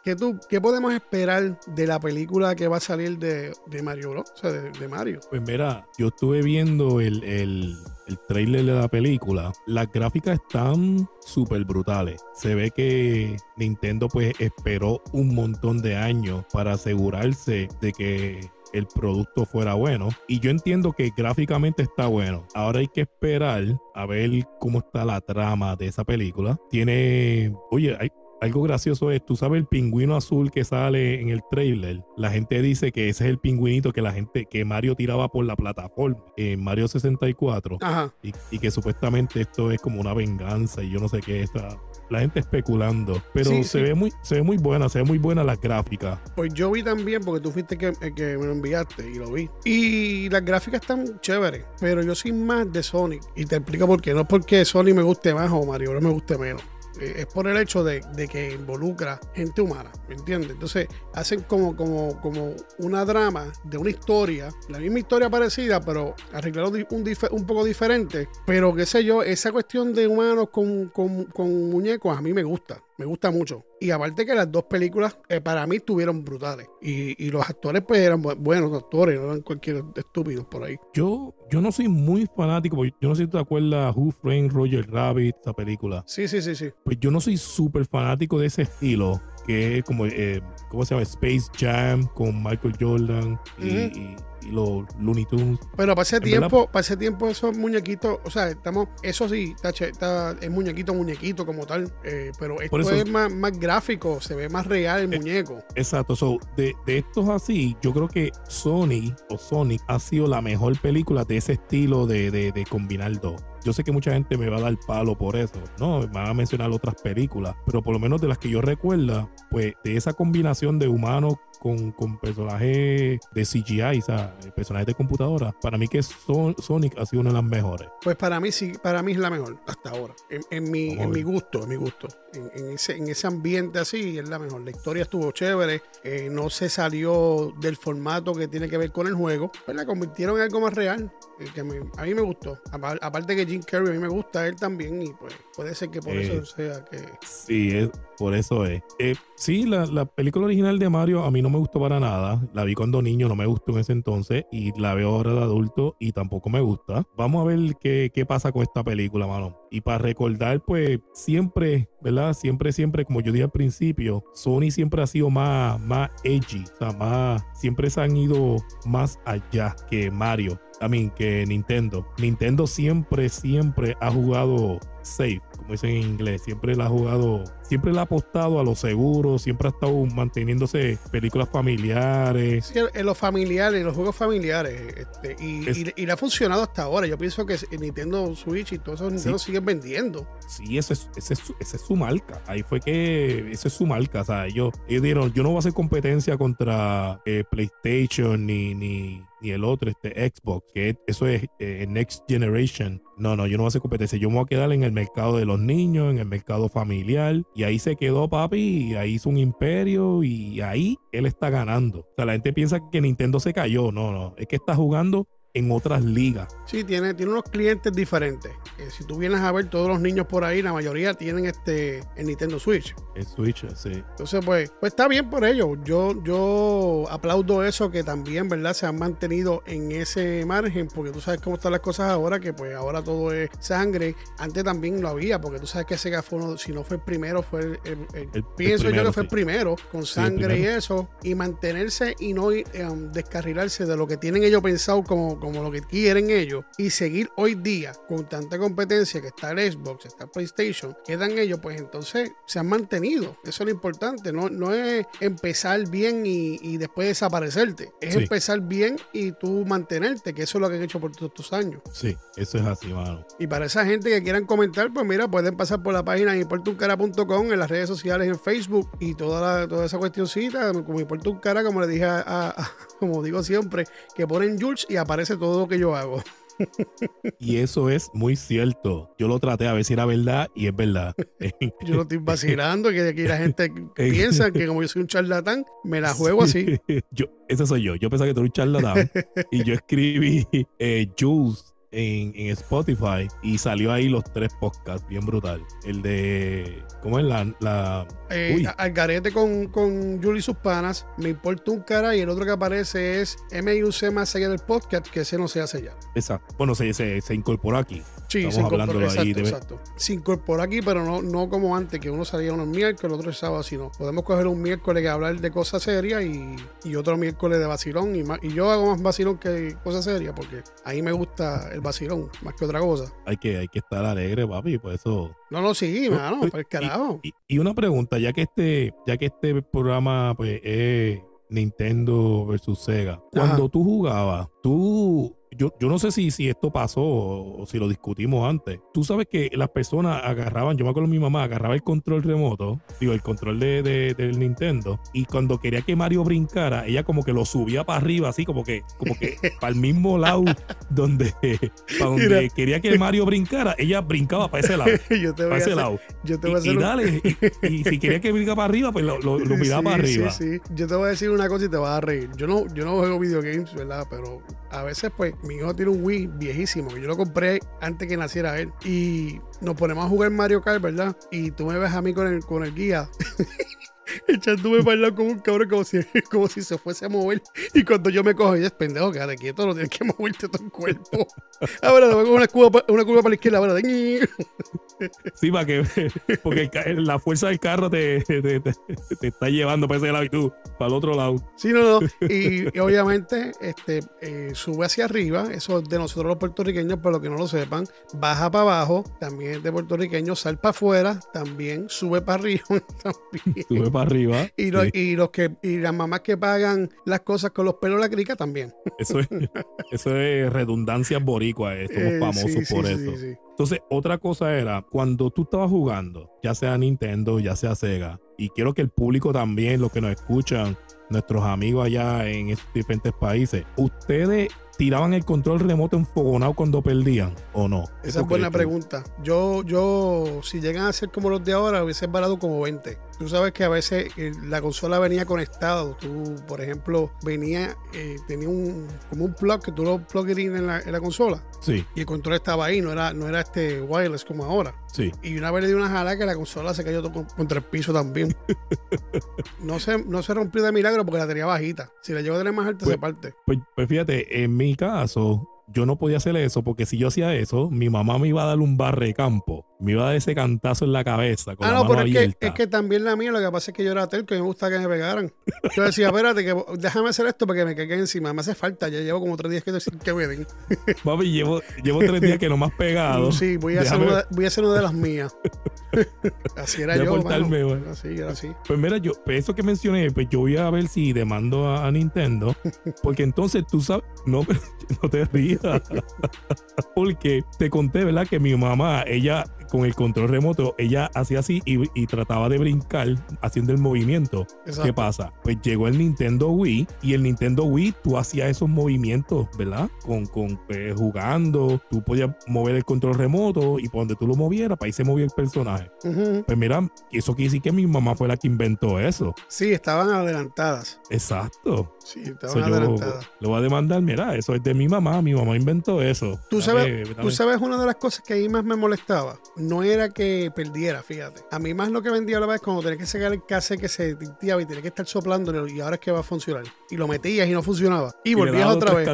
¿qué, tú, ¿qué podemos esperar de la película que va a salir de, de Mario Bros? O sea, de, de Mario. Pues mira, yo estuve viendo el, el, el trailer de la película. Las gráficas están súper brutales. Se ve que Nintendo pues esperó un montón de años para asegurarse de que el producto fuera bueno. Y yo entiendo que gráficamente está bueno. Ahora hay que esperar a ver cómo está la trama de esa película. Tiene, oye, hay, algo gracioso es, tú sabes el pingüino azul que sale en el trailer. La gente dice que ese es el pingüinito que la gente, que Mario tiraba por la plataforma en Mario 64 Ajá. y, y que supuestamente esto es como una venganza y yo no sé qué está. La gente especulando, pero Sí, se sí. ve muy, se ve muy buena, se ve muy buena las gráficas. Pues yo vi también, porque tú fuiste que, el que me lo enviaste y lo vi. Y las gráficas están chéveres, pero yo soy más de Sonic. Y te explico por qué. No es porque Sonic me guste más o Mario Bros me guste menos. Es por el hecho de, de que involucra gente humana, ¿me entiendes? Entonces hacen como, como, como una drama de una historia, la misma historia parecida, pero arreglado di- un, un poco diferente. Pero qué sé yo, esa cuestión de humanos con, con, con muñecos a mí me gusta, me gusta mucho. Y aparte que las dos películas eh, para mí estuvieron brutales. Y, y los actores pues eran bu- buenos actores, no eran cualquier estúpidos por ahí. Yo, yo no soy muy fanático, porque yo no sé si te acuerdas Who Framed Roger Rabbit, esa película. Sí, sí, sí, sí. Pues yo no soy súper fanático de ese estilo, que es como, eh, ¿cómo se llama? Space Jam con Michael Jordan y los Looney Tunes. Pero para ese tiempo, para ese tiempo esos muñequitos, o sea, estamos, eso sí, está, está- es muñequito, muñequito como tal, eh, pero esto eso- es más, más gráfico, se ve más real el Eh, muñeco. Exacto, so, de, de estos así, yo creo que Sony o Sonic ha sido la mejor película de ese estilo de, de, de combinar dos. Yo sé que mucha gente me va a dar palo por eso, ¿no? Me van a mencionar otras películas, pero por lo menos de las que yo recuerda, pues de esa combinación de humanos con, con personajes de CGI, o sea, personajes de computadora, para mí que Son- Sonic ha sido una de las mejores. Pues para mí sí, para mí es la mejor hasta ahora. En, en mi, en mi gusto, en mi gusto. En, en ese, en ese ambiente así es la mejor. La historia estuvo chévere, eh, no se salió del formato que tiene que ver con el juego. Pues la convirtieron en algo más real. eh, que me- a mí me gustó. Apa- Aparte que Jim Carrey, a mí me gusta él también y pues puede ser que por Eh, eso sea que... Sí, es, por eso es. Eh, sí, la, la película original de Mario a mí no me gustó para nada. La vi cuando niño, no me gustó en ese entonces. Y la veo ahora de adulto y tampoco me gusta. Vamos a ver qué, qué pasa con esta película, mano. Y para recordar, pues siempre, ¿verdad? Siempre, siempre, como yo dije al principio, Sony siempre ha sido más, más edgy. O sea, más, siempre se han ido más allá que Mario. I mean, que Nintendo. Nintendo siempre, siempre ha jugado safe, como dicen en inglés. Siempre la ha jugado, siempre le ha apostado a lo seguro, siempre ha estado manteniéndose películas familiares. Sí, en los familiares, en los juegos familiares. este, y, Es- y- y le ha funcionado hasta ahora. Yo pienso que Nintendo Switch y todos esos Nintendo siguen vendiendo. Sí, ese es, ese, es, su- ese es su marca. Ahí fue que esa es su marca. O sea, ellos, ellos dijeron, yo no voy a hacer competencia contra eh, PlayStation ni, ni, ni el otro, este Xbox, que eso es eh, Next Generation. No, no, yo no voy a hacer competencia. Yo me voy a quedar en el mercado de los niños, en el mercado familiar. Y ahí se quedó, papi, y ahí hizo un imperio y ahí él está ganando. O sea, la gente piensa que Nintendo se cayó. No, no, es que está jugando en otras ligas. Sí, tiene, tiene unos clientes diferentes. Eh, si tú vienes a ver todos los niños por ahí, la mayoría tienen este el Nintendo Switch. El Switch, sí. Entonces, pues, pues está bien por ello. Yo, yo aplaudo eso que también, ¿verdad? Se han mantenido en ese margen, porque tú sabes cómo están las cosas ahora, que pues ahora todo es sangre. Antes también lo había, porque tú sabes que Sega fue uno, si no fue el primero, fue el, el- el- El- pienso yo que fue el primero, con Sí, sangre y eso, y mantenerse y no eh, descarrilarse de lo que tienen ellos pensado como, como lo que quieren ellos, y seguir hoy día con tanta competencia que está el Xbox, está el PlayStation, quedan ellos, pues entonces se han mantenido. Eso es lo importante, no, no es empezar bien y, y después desaparecerte, es Sí. empezar bien y tú mantenerte, que eso es lo que han hecho por todos estos años. Sí, eso es así, mano. Y para esa gente que quieran comentar, pues mira, pueden pasar por la página importuncara.com en las redes sociales, en Facebook y toda, la- toda esa cuestioncita, como importa un cara, como le dije a, a- a- (laughs) como digo siempre, que ponen Jules y aparece todo lo que yo hago. (laughs) Y eso es muy cierto. Yo lo traté a ver si era verdad y es verdad. (laughs) Yo lo estoy vacilando, que aquí la gente (laughs) piensa que como yo soy un charlatán, me la juego así. yo, ese soy yo. Yo pensaba que tú eres un charlatán. y yo escribí eh, Jules en, en Spotify y salió ahí los tres podcasts, bien brutal. El de. ¿Cómo es la.? la Eh, Uy. al garete con, con Julie y sus panas, me importa un cara y el otro que aparece es MIUC más allá del podcast, que ese no se hace ya. esa. Bueno, se, se, se incorporó aquí. Sí, Estamos se incorporó, hablándolo exacto, ahí, exacto. Se incorporó aquí, pero no, no como antes, que uno salía unos miércoles, el otro el sábado, sino podemos coger un miércoles que hablar de cosas serias y, y otro miércoles de vacilón. Y, más- y yo hago más vacilón que cosas serias, porque ahí me gusta el vacilón, más que otra cosa. Hay que, hay que estar alegre, papi. Por eso. No, no, sí, No, mano, para el carajo. Y, y una pregunta, ya que este, ya que este programa pues es Nintendo versus Sega, cuando tú jugabas, tú, yo, yo no sé si, si esto pasó o, o si lo discutimos antes. Tú sabes que las personas agarraban, yo me acuerdo mi mamá agarraba el control remoto, digo, el control de, de- del Nintendo, y cuando quería que Mario brincara, ella como que lo subía para arriba, así como que, como que (laughs) para el mismo lado donde, para donde Mira. quería que Mario brincara, ella brincaba para ese lado. (laughs) yo te voy Para ese hacer, lado. yo te voy a Y, hacer y un- dale, y, y si quería que brincara para arriba, pues lo, lo, lo (laughs) miraba Sí, para arriba. Sí, sí. Yo te voy a decir una cosa y te vas a reír. Yo no, yo no juego videogames, ¿verdad? Pero a veces, pues, mi hijo tiene un Wii viejísimo que yo lo compré antes que naciera él. Y nos ponemos a jugar Mario Kart, ¿verdad? Y tú me ves a mí con el, con el guía. (laughs) Echándome para el lado como un cabrón, como si, (laughs) como si se fuese a mover. Y cuando yo me cojo, y es pendejo, quédate quieto, no tienes que moverte todo el cuerpo. Ahora te voy con una curva, pa- una curva para la izquierda, ahora. de- Sí, para que, porque el la fuerza del carro te, te, te- te está llevando para ese lado y tú para el otro lado. Sí, no, no. Y, y obviamente este, eh, sube hacia arriba, eso es de nosotros los puertorriqueños, para los que no lo sepan. Baja para abajo, también es de puertorriqueños. Sal para afuera, también sube para arriba. (laughs) También. Sube para arriba. Y, los, Sí, y los que y las mamás que pagan las cosas con los pelos de la crica también. eso, es, (laughs) eso es redundancia boricua. eh, Somos Eh, famosos sí, por sí, eso. Entonces, otra cosa era, cuando tú estabas jugando, ya sea Nintendo, ya sea Sega, y quiero que el público también, los que nos escuchan, nuestros amigos allá en esos diferentes países, ¿ustedes tiraban el control remoto enfogonado cuando perdían o no? Esa es ¿Tú buena pregunta. Yo, yo, si llegan a ser como los de ahora, hubiese parado como 20. Tú sabes que a veces eh, la consola venía conectada. Tú, por ejemplo, venía, eh, tenía un como un plug que tú lo plug en la, en la consola Sí, y el control estaba ahí, no era, no era este wireless como ahora. sí. Y una vez le di una jala que la consola se cayó contra el piso también. (laughs) no, se, no se rompió de milagro porque la tenía bajita. Si la llevo a tener más alta, Pues- se parte. Pues, pues fíjate, en mi caso, yo no podía hacer eso porque si yo hacía eso, mi mamá me iba a dar un barre de campo. Me iba a dar ese cantazo en la cabeza con Ah, la no, mano pero es que, es que también la mía, lo que pasa es que yo era terco y me gusta que me pegaran. Yo decía, espérate, que déjame hacer esto para que me caigan encima. Me hace falta, ya llevo como tres días que, que me den. (laughs) Papi, llevo, llevo tres días que no me has pegado. Sí, voy a, hacer una, voy a hacer una de las mías. (laughs) así era yo, portarme, mano. bueno. Así, era así. Pues mira, yo, pues eso que mencioné, pues yo voy a ver si demando a, a Nintendo. Porque entonces tú sabes, no, (laughs) no te rías. (laughs) Porque te conté, ¿verdad? Que mi mamá, ella con el control remoto, ella hacía así y, y trataba de brincar haciendo el movimiento. ¿Qué pasa? Pues llegó el Nintendo Wii y el Nintendo Wii tú hacías esos movimientos, ¿verdad? Con, con pues, jugando, tú podías mover el control remoto y por donde tú lo movieras, para ahí se movía el personaje. Pues mira, eso quiere decir que mi mamá fue la que inventó eso. Sí, estaban adelantadas. Exacto. Sí, estaban yo adelantadas. lo voy a demandar, mira, eso es de mi mamá, mi mamá inventó eso. Tú sabes, tú sabes una de las cosas que ahí más me molestaba. No era que perdiera, fíjate. A mí más lo que vendía la vez cuando tenía que sacar el cassette que se tinteaba y tenía que estar soplándolo y ahora es que va a funcionar. Y lo metías y no funcionaba. Y, volvías otra vez.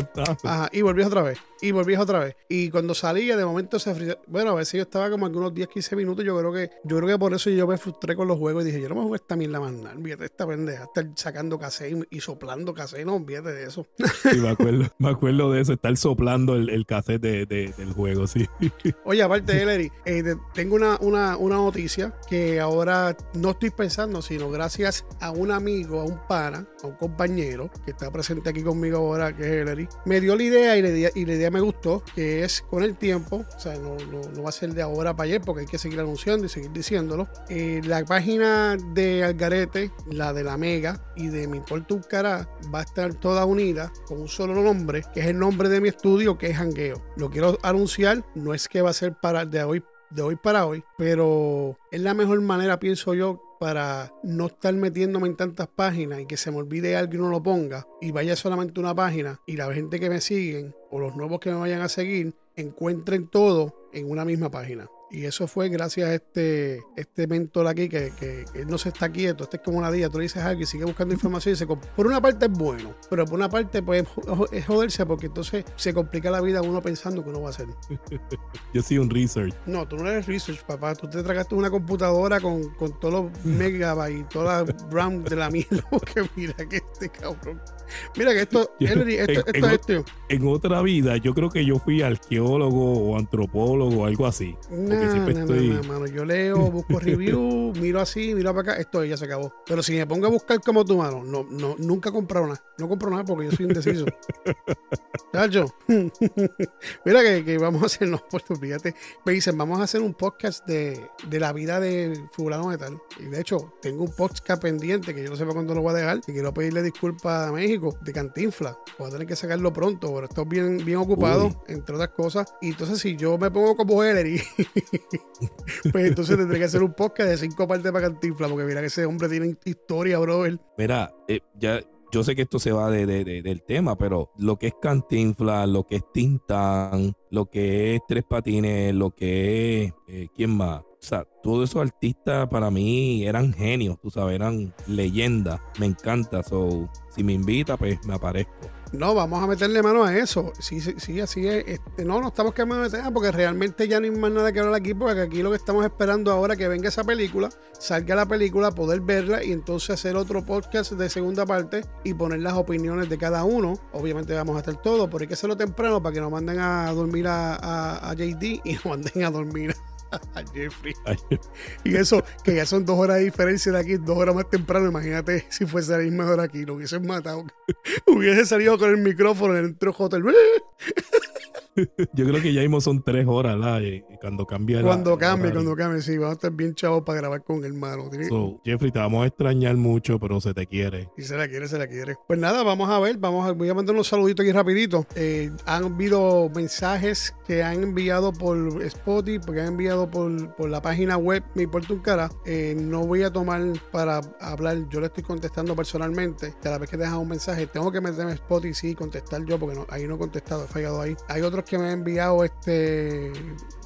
Ajá, y volvías otra vez. Y volvías otra vez. Y cuando salía, de momento se frizaba. Bueno, a veces yo estaba como algunos 10, 15 minutos. Yo creo que yo creo que por eso yo me frustré con los juegos y dije, yo no me juego esta mierda más nada. Fíjate, esta pendeja. Estar sacando cassette y, y soplando cassette. No, olvídate de eso. Sí, me acuerdo, me acuerdo de eso, estar soplando el, el cassette de- de- del juego, sí. (laughs) Oye, aparte Ellery, eh, te- tengo una, una, una noticia que ahora no estoy pensando, sino gracias a un amigo, a un pana, a un compañero que está presente aquí conmigo ahora, que es Ellery, me dio la idea y la idea, y la idea me gustó, que es con el tiempo, o sea, no, no, no va a ser de ahora para ayer porque hay que seguir anunciando y seguir diciéndolo. Eh, la página de Algarete, la de la Mega y de Mi Importa un va a estar toda unida con un solo nombre, que es el nombre de mi estudio, que es Hangueo. Lo quiero anunciar, no es que va a ser para de hoy de hoy para hoy, pero es la mejor manera, pienso yo, para no estar metiéndome en tantas páginas y que se me olvide algo y no lo ponga y vaya solamente una página y la gente que me siguen o los nuevos que me vayan a seguir encuentren todo en una misma página. Y eso fue gracias a este, este mentor aquí que, que- que él no se está quieto. Este es como una día. Tú le dices algo y sigue buscando información. Y se, por una parte es bueno, pero por una parte pues es joderse porque entonces se complica la vida uno pensando que uno va a hacer. (laughs) Yo soy un research. No, tú no eres research, papá. Tú te tragaste una computadora con, con todos los megabytes y toda la RAM de la mierda. (laughs) Porque mira que este cabrón. Mira que esto, (laughs) Ellery, esto, en- esto en es esto. En otra vida, yo creo que yo fui arqueólogo o antropólogo o algo así. Porque siempre no, estoy- no, mano. Yo leo, busco review, (laughs) miro así, miro para acá, esto ya se acabó. Pero si me pongo a buscar como tu mano, no, no, nunca compro nada. No compro nada porque yo soy indeciso. (laughs) Chacho. Mira que, que vamos a hacer, no, pues fíjate. Me dicen, vamos a hacer un podcast de, de la vida de fulano de tal. Y de hecho, tengo un podcast pendiente que yo no sé para cuándo lo voy a dejar. Y quiero pedirle disculpas a México de Cantinfla. Voy a tener que sacarlo pronto, pero estoy bien, bien ocupado, Uy. entre otras cosas. Y entonces, si yo me pongo como Ellery, (laughs) pues entonces tendré que hacer un podcast de cinco partes para Cantinfla, porque mira que ese hombre tiene historia, brother. Mira, eh, ya yo sé que esto se va de, de- de- del tema, pero lo que es Cantinfla, lo que es Tintán, lo que es Tres Patines, lo que es. eh, ¿Quién más? O sea, todos esos artistas para mí eran genios, tú sabes, eran leyendas. Me encanta. So, si me invita, pues me aparezco. No, vamos a meterle mano a eso. Sí, sí, sí, así es. Este, no, no estamos cambiando de tema porque realmente ya no hay más nada que hablar aquí, porque aquí lo que estamos esperando ahora es que venga esa película, salga la película, poder verla y entonces hacer otro podcast de segunda parte y poner las opiniones de cada uno. Obviamente vamos a hacer todo, pero hay que hacerlo temprano para que nos manden a dormir a, a- a JD y (laughs) nos manden a dormir (laughs) a Jeffrey. Y eso, que ya son dos horas de diferencia de aquí, dos horas más temprano. Imagínate si fuese a la misma hora aquí, lo hubiesen matado. (laughs) Hubiese salido con el micrófono en el hotel. (laughs) Yo creo que ya mismo son tres horas, ¿la? Y cuando cambia la- Cuando el cambie, horario. cuando cambie, sí, vamos a estar bien chavos para grabar con el hermano. So, Jeffrey, te vamos a extrañar mucho, pero se te quiere. Si se la quiere, se la quiere. Pues nada, vamos a ver, vamos a, voy a mandar unos saluditos aquí rapidito. Eh, han habido mensajes que han enviado por Spotify, porque han enviado por, por la página web Me Importa un Cara. Eh, no voy a tomar para hablar, yo le estoy contestando personalmente. Cada vez que dejan un mensaje, tengo que meterme en Spotify sí, y contestar yo, porque no, ahí no he contestado, he fallado ahí. Hay otros que me han enviado este,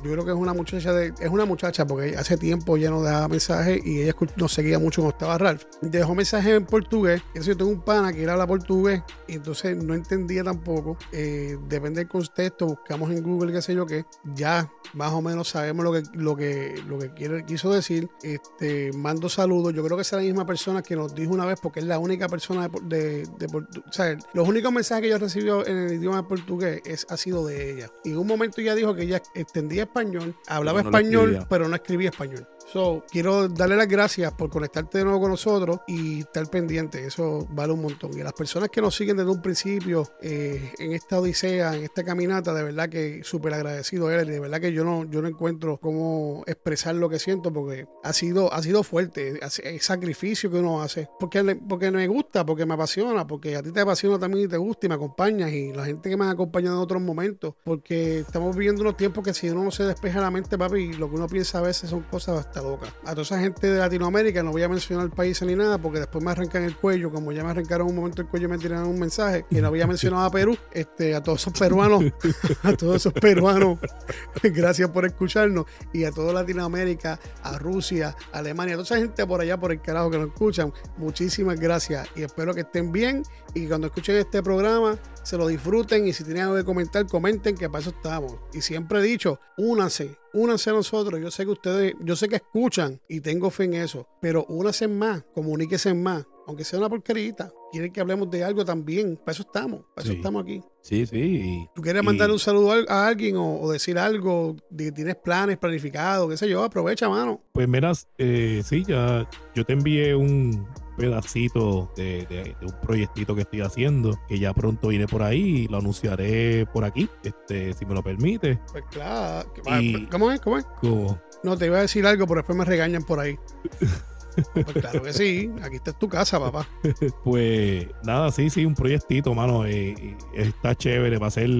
yo creo que es una muchacha de, es una muchacha, porque hace tiempo ya no dejaba mensajes y ella nos seguía mucho cuando estaba Ralph. Dejó mensajes en portugués. Yo tengo un pana que él habla portugués y entonces no entendía tampoco. Eh, depende del contexto, buscamos en Google qué sé yo qué. Ya más o menos sabemos lo que, lo que, lo que quiere, quiso decir. Este, mando saludos. Yo creo que es la misma persona que nos dijo una vez, porque es la única persona de, de, de O sea, los únicos mensajes que yo he recibido en el idioma portugués es, ha sido de ella. Y en un momento ella dijo que ella entendía español, hablaba no español, pero no escribía español. So, quiero darle las gracias por conectarte de nuevo con nosotros y estar pendiente. Eso vale un montón. Y a las personas que nos siguen desde un principio eh, en esta odisea, en esta caminata, de verdad que súper agradecido eres. De verdad que yo no, yo no encuentro cómo expresar lo que siento porque ha sido, ha sido fuerte. El sacrificio que uno hace. Porque, porque me gusta, porque me apasiona, porque a ti te apasiona también y te gusta y me acompañas. Y la gente que me ha acompañado en otros momentos. Porque estamos viviendo unos tiempos que si uno no se despeja la mente, papi, lo que uno piensa a veces son cosas locas. A toda esa gente de Latinoamérica, no voy a mencionar el país ni nada, porque después me arrancan el cuello, como ya me arrancaron un momento el cuello me tiraron un mensaje, y no había mencionado a Perú, este, a todos esos peruanos, (laughs) a todos esos peruanos, (laughs) gracias por escucharnos, y a toda Latinoamérica, a Rusia, Alemania, a toda esa gente por allá, por el carajo que nos escuchan, muchísimas gracias, y espero que estén bien, y cuando escuchen este programa, se lo disfruten, y si tienen algo que comentar, comenten, que para eso estamos. Y siempre he dicho, únanse, únanse a nosotros. Yo sé que ustedes, yo sé que escuchan y tengo fe en eso, pero únanse más, comuníquense más, aunque sea una porquerita. Quieren que hablemos de algo también, para eso estamos, para eso estamos aquí. Sí, sí. ¿Tú quieres Y- mandarle un saludo a, alguien o, o decir algo de tienes planes planificados, qué sé yo? Aprovecha, mano. Pues miras, eh, sí, ya yo te envié un pedacito de, de- de un proyectito que estoy haciendo, que ya pronto viene por ahí y lo anunciaré por aquí, este, si me lo permite. Pues claro. Y- ¿Cómo es? ¿Cómo es? Como, No, te iba a decir algo, pero después me regañan por ahí. (laughs) Pues claro que sí, aquí está tu casa, papá. (laughs) Pues nada, sí, sí, un proyectito, mano. eh, eh, está chévere. Va a ser,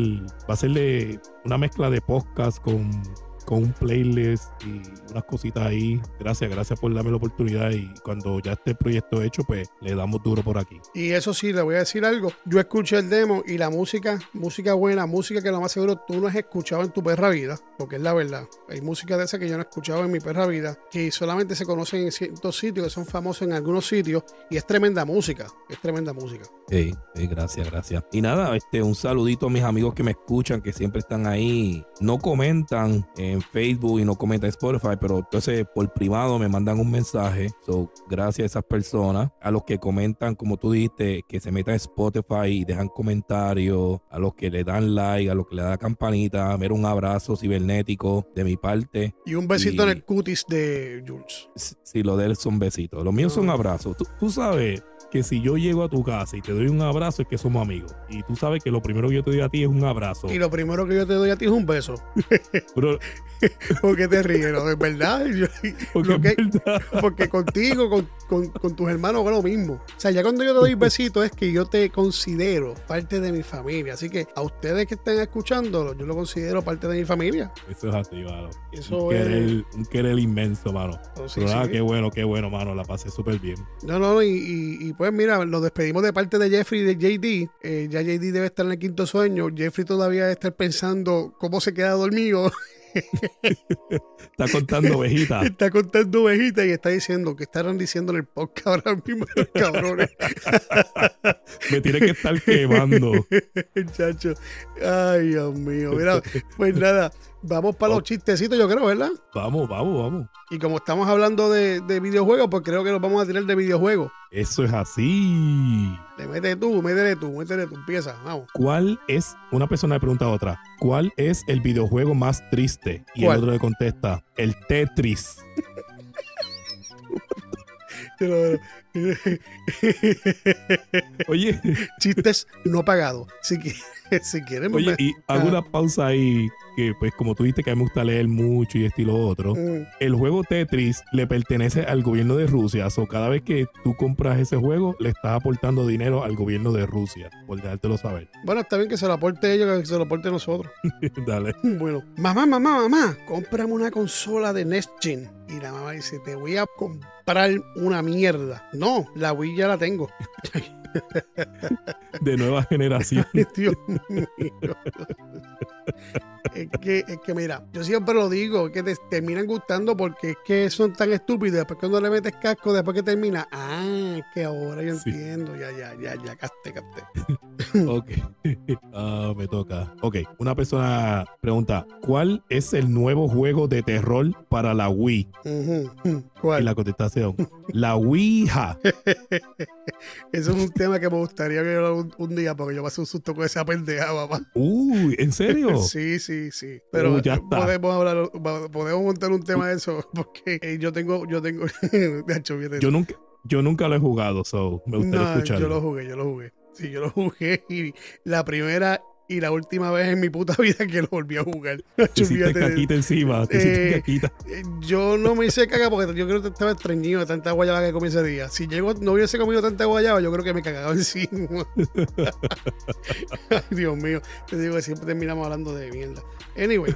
va a ser de una mezcla de podcast con, con un playlist y unas cositas ahí. Gracias, gracias por darme la oportunidad. Y cuando ya esté el proyecto hecho, pues le damos duro por aquí. Y eso sí, le voy a decir algo. Yo escuché el demo y la música, música buena, música que lo más seguro tú no has escuchado en tu perra vida, porque es la verdad. Hay música de esa que yo no he escuchado en mi perra vida, que solamente se conocen en ciertos sitios, que son famosos en algunos sitios, y es tremenda música, es tremenda música. Sí, sí, gracias, gracias. Y nada, este, un saludito a mis amigos que me escuchan, que siempre están ahí. No comentan en Facebook y no comentan en Spotify, pero entonces por privado me mandan un mensaje. So, gracias a esas personas. A los que comentan, como tú dijiste, que se metan en Spotify y dejan comentarios. A los que le dan like, a los que le dan campanita. Mira, un abrazo cibernético de mi parte. Y un besito Y- en el cutis de Jules. Si si lo de él son besitos. Los míos son abrazos. Tú, Tú sabes que si yo llego a tu casa y te doy un abrazo, es que somos amigos. Y tú sabes que lo primero que yo te doy a ti es un abrazo. Y lo primero que yo te doy a ti es un beso. (laughs) Bro, (laughs) Porque te ríes, ¿no? Es verdad. Yo- porque Lo que- es verdad. (laughs) Porque contigo, con, con- con tus hermanos, es lo mismo. O sea, ya cuando yo te doy besitos es que yo te considero parte de mi familia. Así que a ustedes que estén escuchándolo, yo lo considero parte de mi familia. Eso es así, mano. Eso un, es. querer, un querer inmenso, mano. Oh, sí, Pero sí. qué bueno, qué bueno, mano. La pasé súper bien. No, no, y, y- y pues mira, nos despedimos de parte de Jeffrey y de JD. Eh, ya JD debe estar en el quinto sueño. Jeffrey todavía debe estar pensando cómo se queda dormido. (laughs) Está contando ovejita. (laughs) está contando ovejitas y está diciendo que estarán diciendo en el podcast ahora mismo cabrones. (laughs) Me tiene que estar quemando. Chacho. Ay, Dios mío. Mira, pues nada, vamos para los chistecitos, yo creo, ¿verdad? Vamos, vamos, vamos. Y como estamos hablando de, de videojuegos, pues creo que nos vamos a tirar de videojuegos. Eso es así. Le mete tú, métele tú, métele tú, empieza, vamos. ¿Cuál es, una persona le pregunta a otra, ¿cuál es el videojuego más triste? Y ¿Cuál? el otro le contesta, el Tetris. (laughs) (laughs) Oye, Chistes no pagados. Si, (laughs) si quieren. oye, me- y hago una pausa ahí, que pues como tú dijiste que a mí me gusta leer mucho y esto y lo otro. Mm, El juego Tetris le pertenece al gobierno de Rusia. O cada vez que tú compras ese juego, le estás aportando dinero al gobierno de Rusia, por dejártelo saber. Bueno, está bien que se lo aporte ellos, que se lo aporte nosotros. (laughs) Dale. Bueno, mamá, mamá, mamá, cómprame una consola de Next Gen. Y la mamá dice, te voy a comprar una mierda. No, la Wii ya la tengo. (laughs) De nueva generación. (laughs) Dios mío. Es que, es que mira, yo siempre lo digo, que te terminan gustando porque es que son tan estúpidos. Después cuando le metes casco, después que termina, ah, es que ahora yo Sí. entiendo, ya, ya, ya, ya, capté, capté. (laughs) (laughs) Ok. Ah, me toca. Ok. Una persona pregunta: ¿Cuál es el nuevo juego de terror para la Wii? Ujú. Y ¿Cuál? la contestación: La Ouija. Eso es un tema que me gustaría que yo un, un día, porque yo pasé un susto con esa pendeja, papá. Uy, ¿en serio? (laughs) Sí, sí, sí. Pero Uh, ya está. podemos hablar, podemos montar un tema de eso, (laughs) porque eh, yo tengo, yo tengo, (laughs) de hecho, Yo nunca, yo nunca lo he jugado, so me gustaría No, escucharlo. yo lo jugué, yo lo jugué. Sí, yo lo jugué y la primera y la última vez en mi puta vida que lo volví a jugar. (laughs) Te hiciste caquita encima, te hiciste Eh, caquita. eh, Yo no me hice caga porque yo creo que estaba estreñido de tanta guayaba que comí ese día. Si llego, no hubiese comido tanta guayaba, yo creo que me cagaba encima. Ay, (laughs) Dios mío, te digo que siempre terminamos hablando de mierda. Anyway,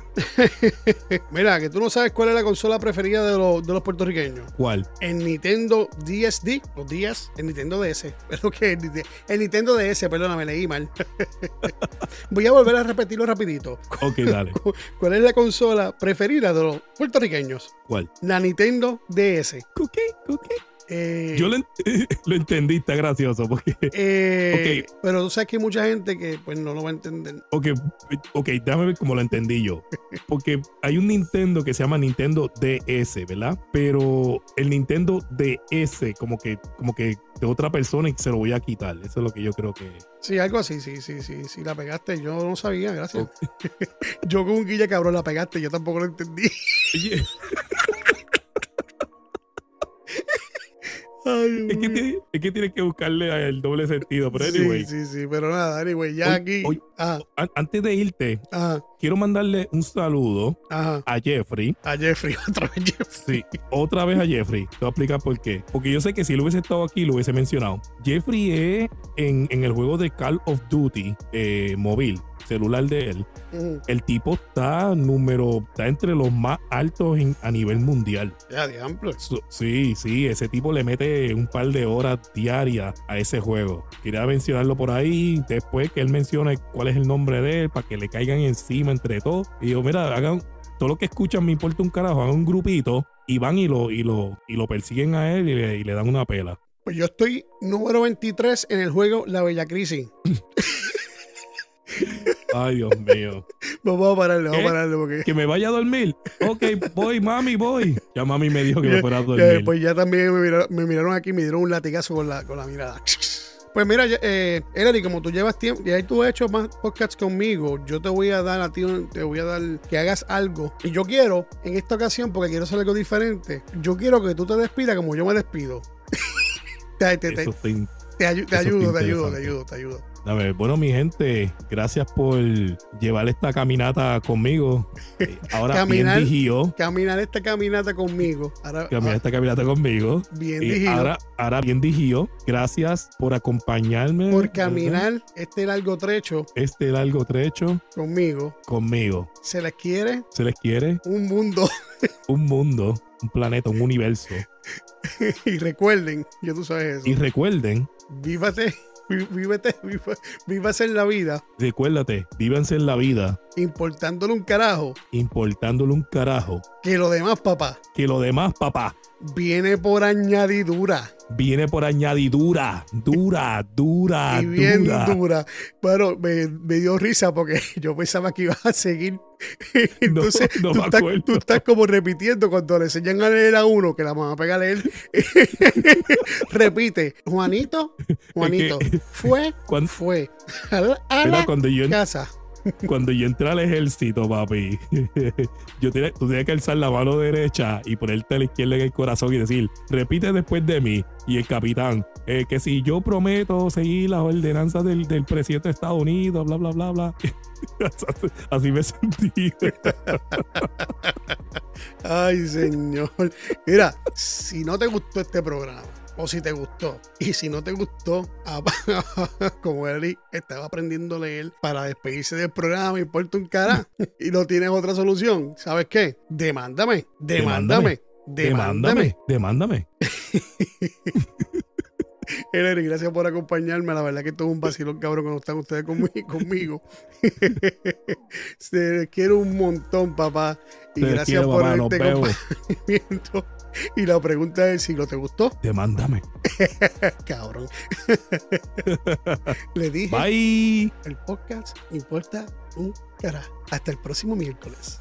(laughs) mira, que tú no sabes cuál es la consola preferida de los, de los puertorriqueños. ¿Cuál? El Nintendo DSD, los días, el Nintendo DS. Es lo que el el Nintendo DS, perdóname, leí mal. Voy a volver a repetirlo rapidito. Ok, dale. (laughs) ¿Cuál es la consola preferida de los puertorriqueños? ¿Cuál? La Nintendo DS. Cookie, cookie. Eh, Yo lo, ent- (laughs) lo entendí, está gracioso. Porque, eh, Pero tú sabes que hay mucha gente que pues no lo va a entender. ok, ok, déjame ver cómo lo entendí yo. Porque hay un Nintendo que se llama Nintendo DS, ¿verdad? Pero el Nintendo DS, como que, como que de otra persona y se lo voy a quitar. Eso es lo que yo creo que. Sí, algo así, sí, sí, sí, sí, la pegaste. Yo no sabía, gracias. (laughs) yo con un guilla cabrón la pegaste, yo tampoco lo entendí. (laughs) Ay, (laughs) es que, tiene- es que tienes que buscarle el doble sentido. Pero Sí, anyway, sí, sí, pero nada, anyway, ya aquí. Ajá, an- antes de irte, ajá, quiero mandarle un saludo ajá. a Jeffrey. A Jeffrey, (laughs) otra vez Jeffrey. Sí, otra vez a Jeffrey. Te voy a explicar por qué. Porque yo sé que si él hubiese estado aquí, lo hubiese mencionado. Jeffrey es en, en el juego de Call of Duty eh, móvil, celular de él. El tipo está número, está entre los más altos en- a nivel mundial. Ya, diablo. So- sí, sí, ese tipo le mete un par de horas diarias a ese juego. Quería mencionarlo por ahí, después que él mencione cuál es el nombre de él, para que le caigan encima entre todos. Y yo, mira, hagan todo lo que escuchan, me importa un carajo, hagan un grupito y van y lo, y lo, y lo persiguen a él y le, y le dan una pela. Pues yo estoy número 23 en el juego La Bella Crisis. (laughs) Ay, Dios mío. (laughs) Vamos a pararle, vamos a pararle porque. Que me vaya a dormir. Ok, voy, mami, voy. Ya mami me dijo que me fuera a Ya dormir. después ya también me miraron, me miraron aquí y me dieron un latigazo con la, con la mirada. Pues mira, eh, Elari, como tú llevas tiempo, y ahí tú has hecho más podcasts conmigo, yo te voy a dar a ti, te voy a dar que hagas algo. Y yo quiero, en esta ocasión, porque quiero hacer algo diferente, yo quiero que tú te despidas como yo me despido. (laughs) te, ayudo, te ayudo, te ayudo, te ayudo. A ver, bueno, mi gente, gracias por llevar esta caminata conmigo. Eh, Ahora Caminar. bien digió, Caminar esta caminata conmigo. Ahora, caminar esta caminata conmigo. ah, bien Y digido. ahora, ahora bien digió. Gracias por acompañarme. por ¿verdad? caminar este largo trecho Este largo trecho conmigo. conmigo. Se les quiere Se les quiere un mundo. (laughs) un mundo, un planeta, un universo. y recuerden, ya tú sabes eso. Y recuerden, Vívate, ví- vívete, vívase en la vida, recuérdate, vívanse en la vida, importándole un carajo, importándole un carajo. que lo demás, papá, Que lo demás, papá, viene por añadidura. viene por añadidura. Dura, dura, y bien dura. dura. Bueno, me, me dio risa porque (laughs) yo pensaba que ibas a seguir. (laughs) Entonces, no tú, me estás, acuerdo. tú estás como repitiendo cuando le enseñan a leer a uno que la mamá pega a leer. (laughs) Repite, Juanito, Juanito, fue, Cuando- fue a la, a la cuando yo, casa. (laughs) cuando yo entré al ejército, papi, (laughs) yo tenía, tú tenías que alzar la mano derecha y ponerte a la izquierda en el corazón y decir, repite después de mí. Y el capitán, eh, que si yo prometo seguir las ordenanzas del, del presidente de Estados Unidos, bla, bla, bla, bla. (laughs) Así me sentí. Ay, señor. Mira, si no te gustó este programa, o si te gustó, y si no te gustó, (laughs) como Eli estaba aprendiendo a leer para despedirse del programa, importa un cara, y no tienes otra solución, ¿sabes qué? Demándame, demándame, demándame. Demándame. (laughs) Eleni, gracias por acompañarme. La verdad que esto es un vacilón, cabrón, cuando están ustedes conmigo. (laughs) conmigo. Se les quiere un montón, papá. Y Te gracias quiero, por papá, este vemos. acompañamiento. Y la pregunta es si lo te gustó, Demándame. (laughs) cabrón. (laughs) Le dije, Bye. el podcast importa un cara. Hasta el próximo miércoles.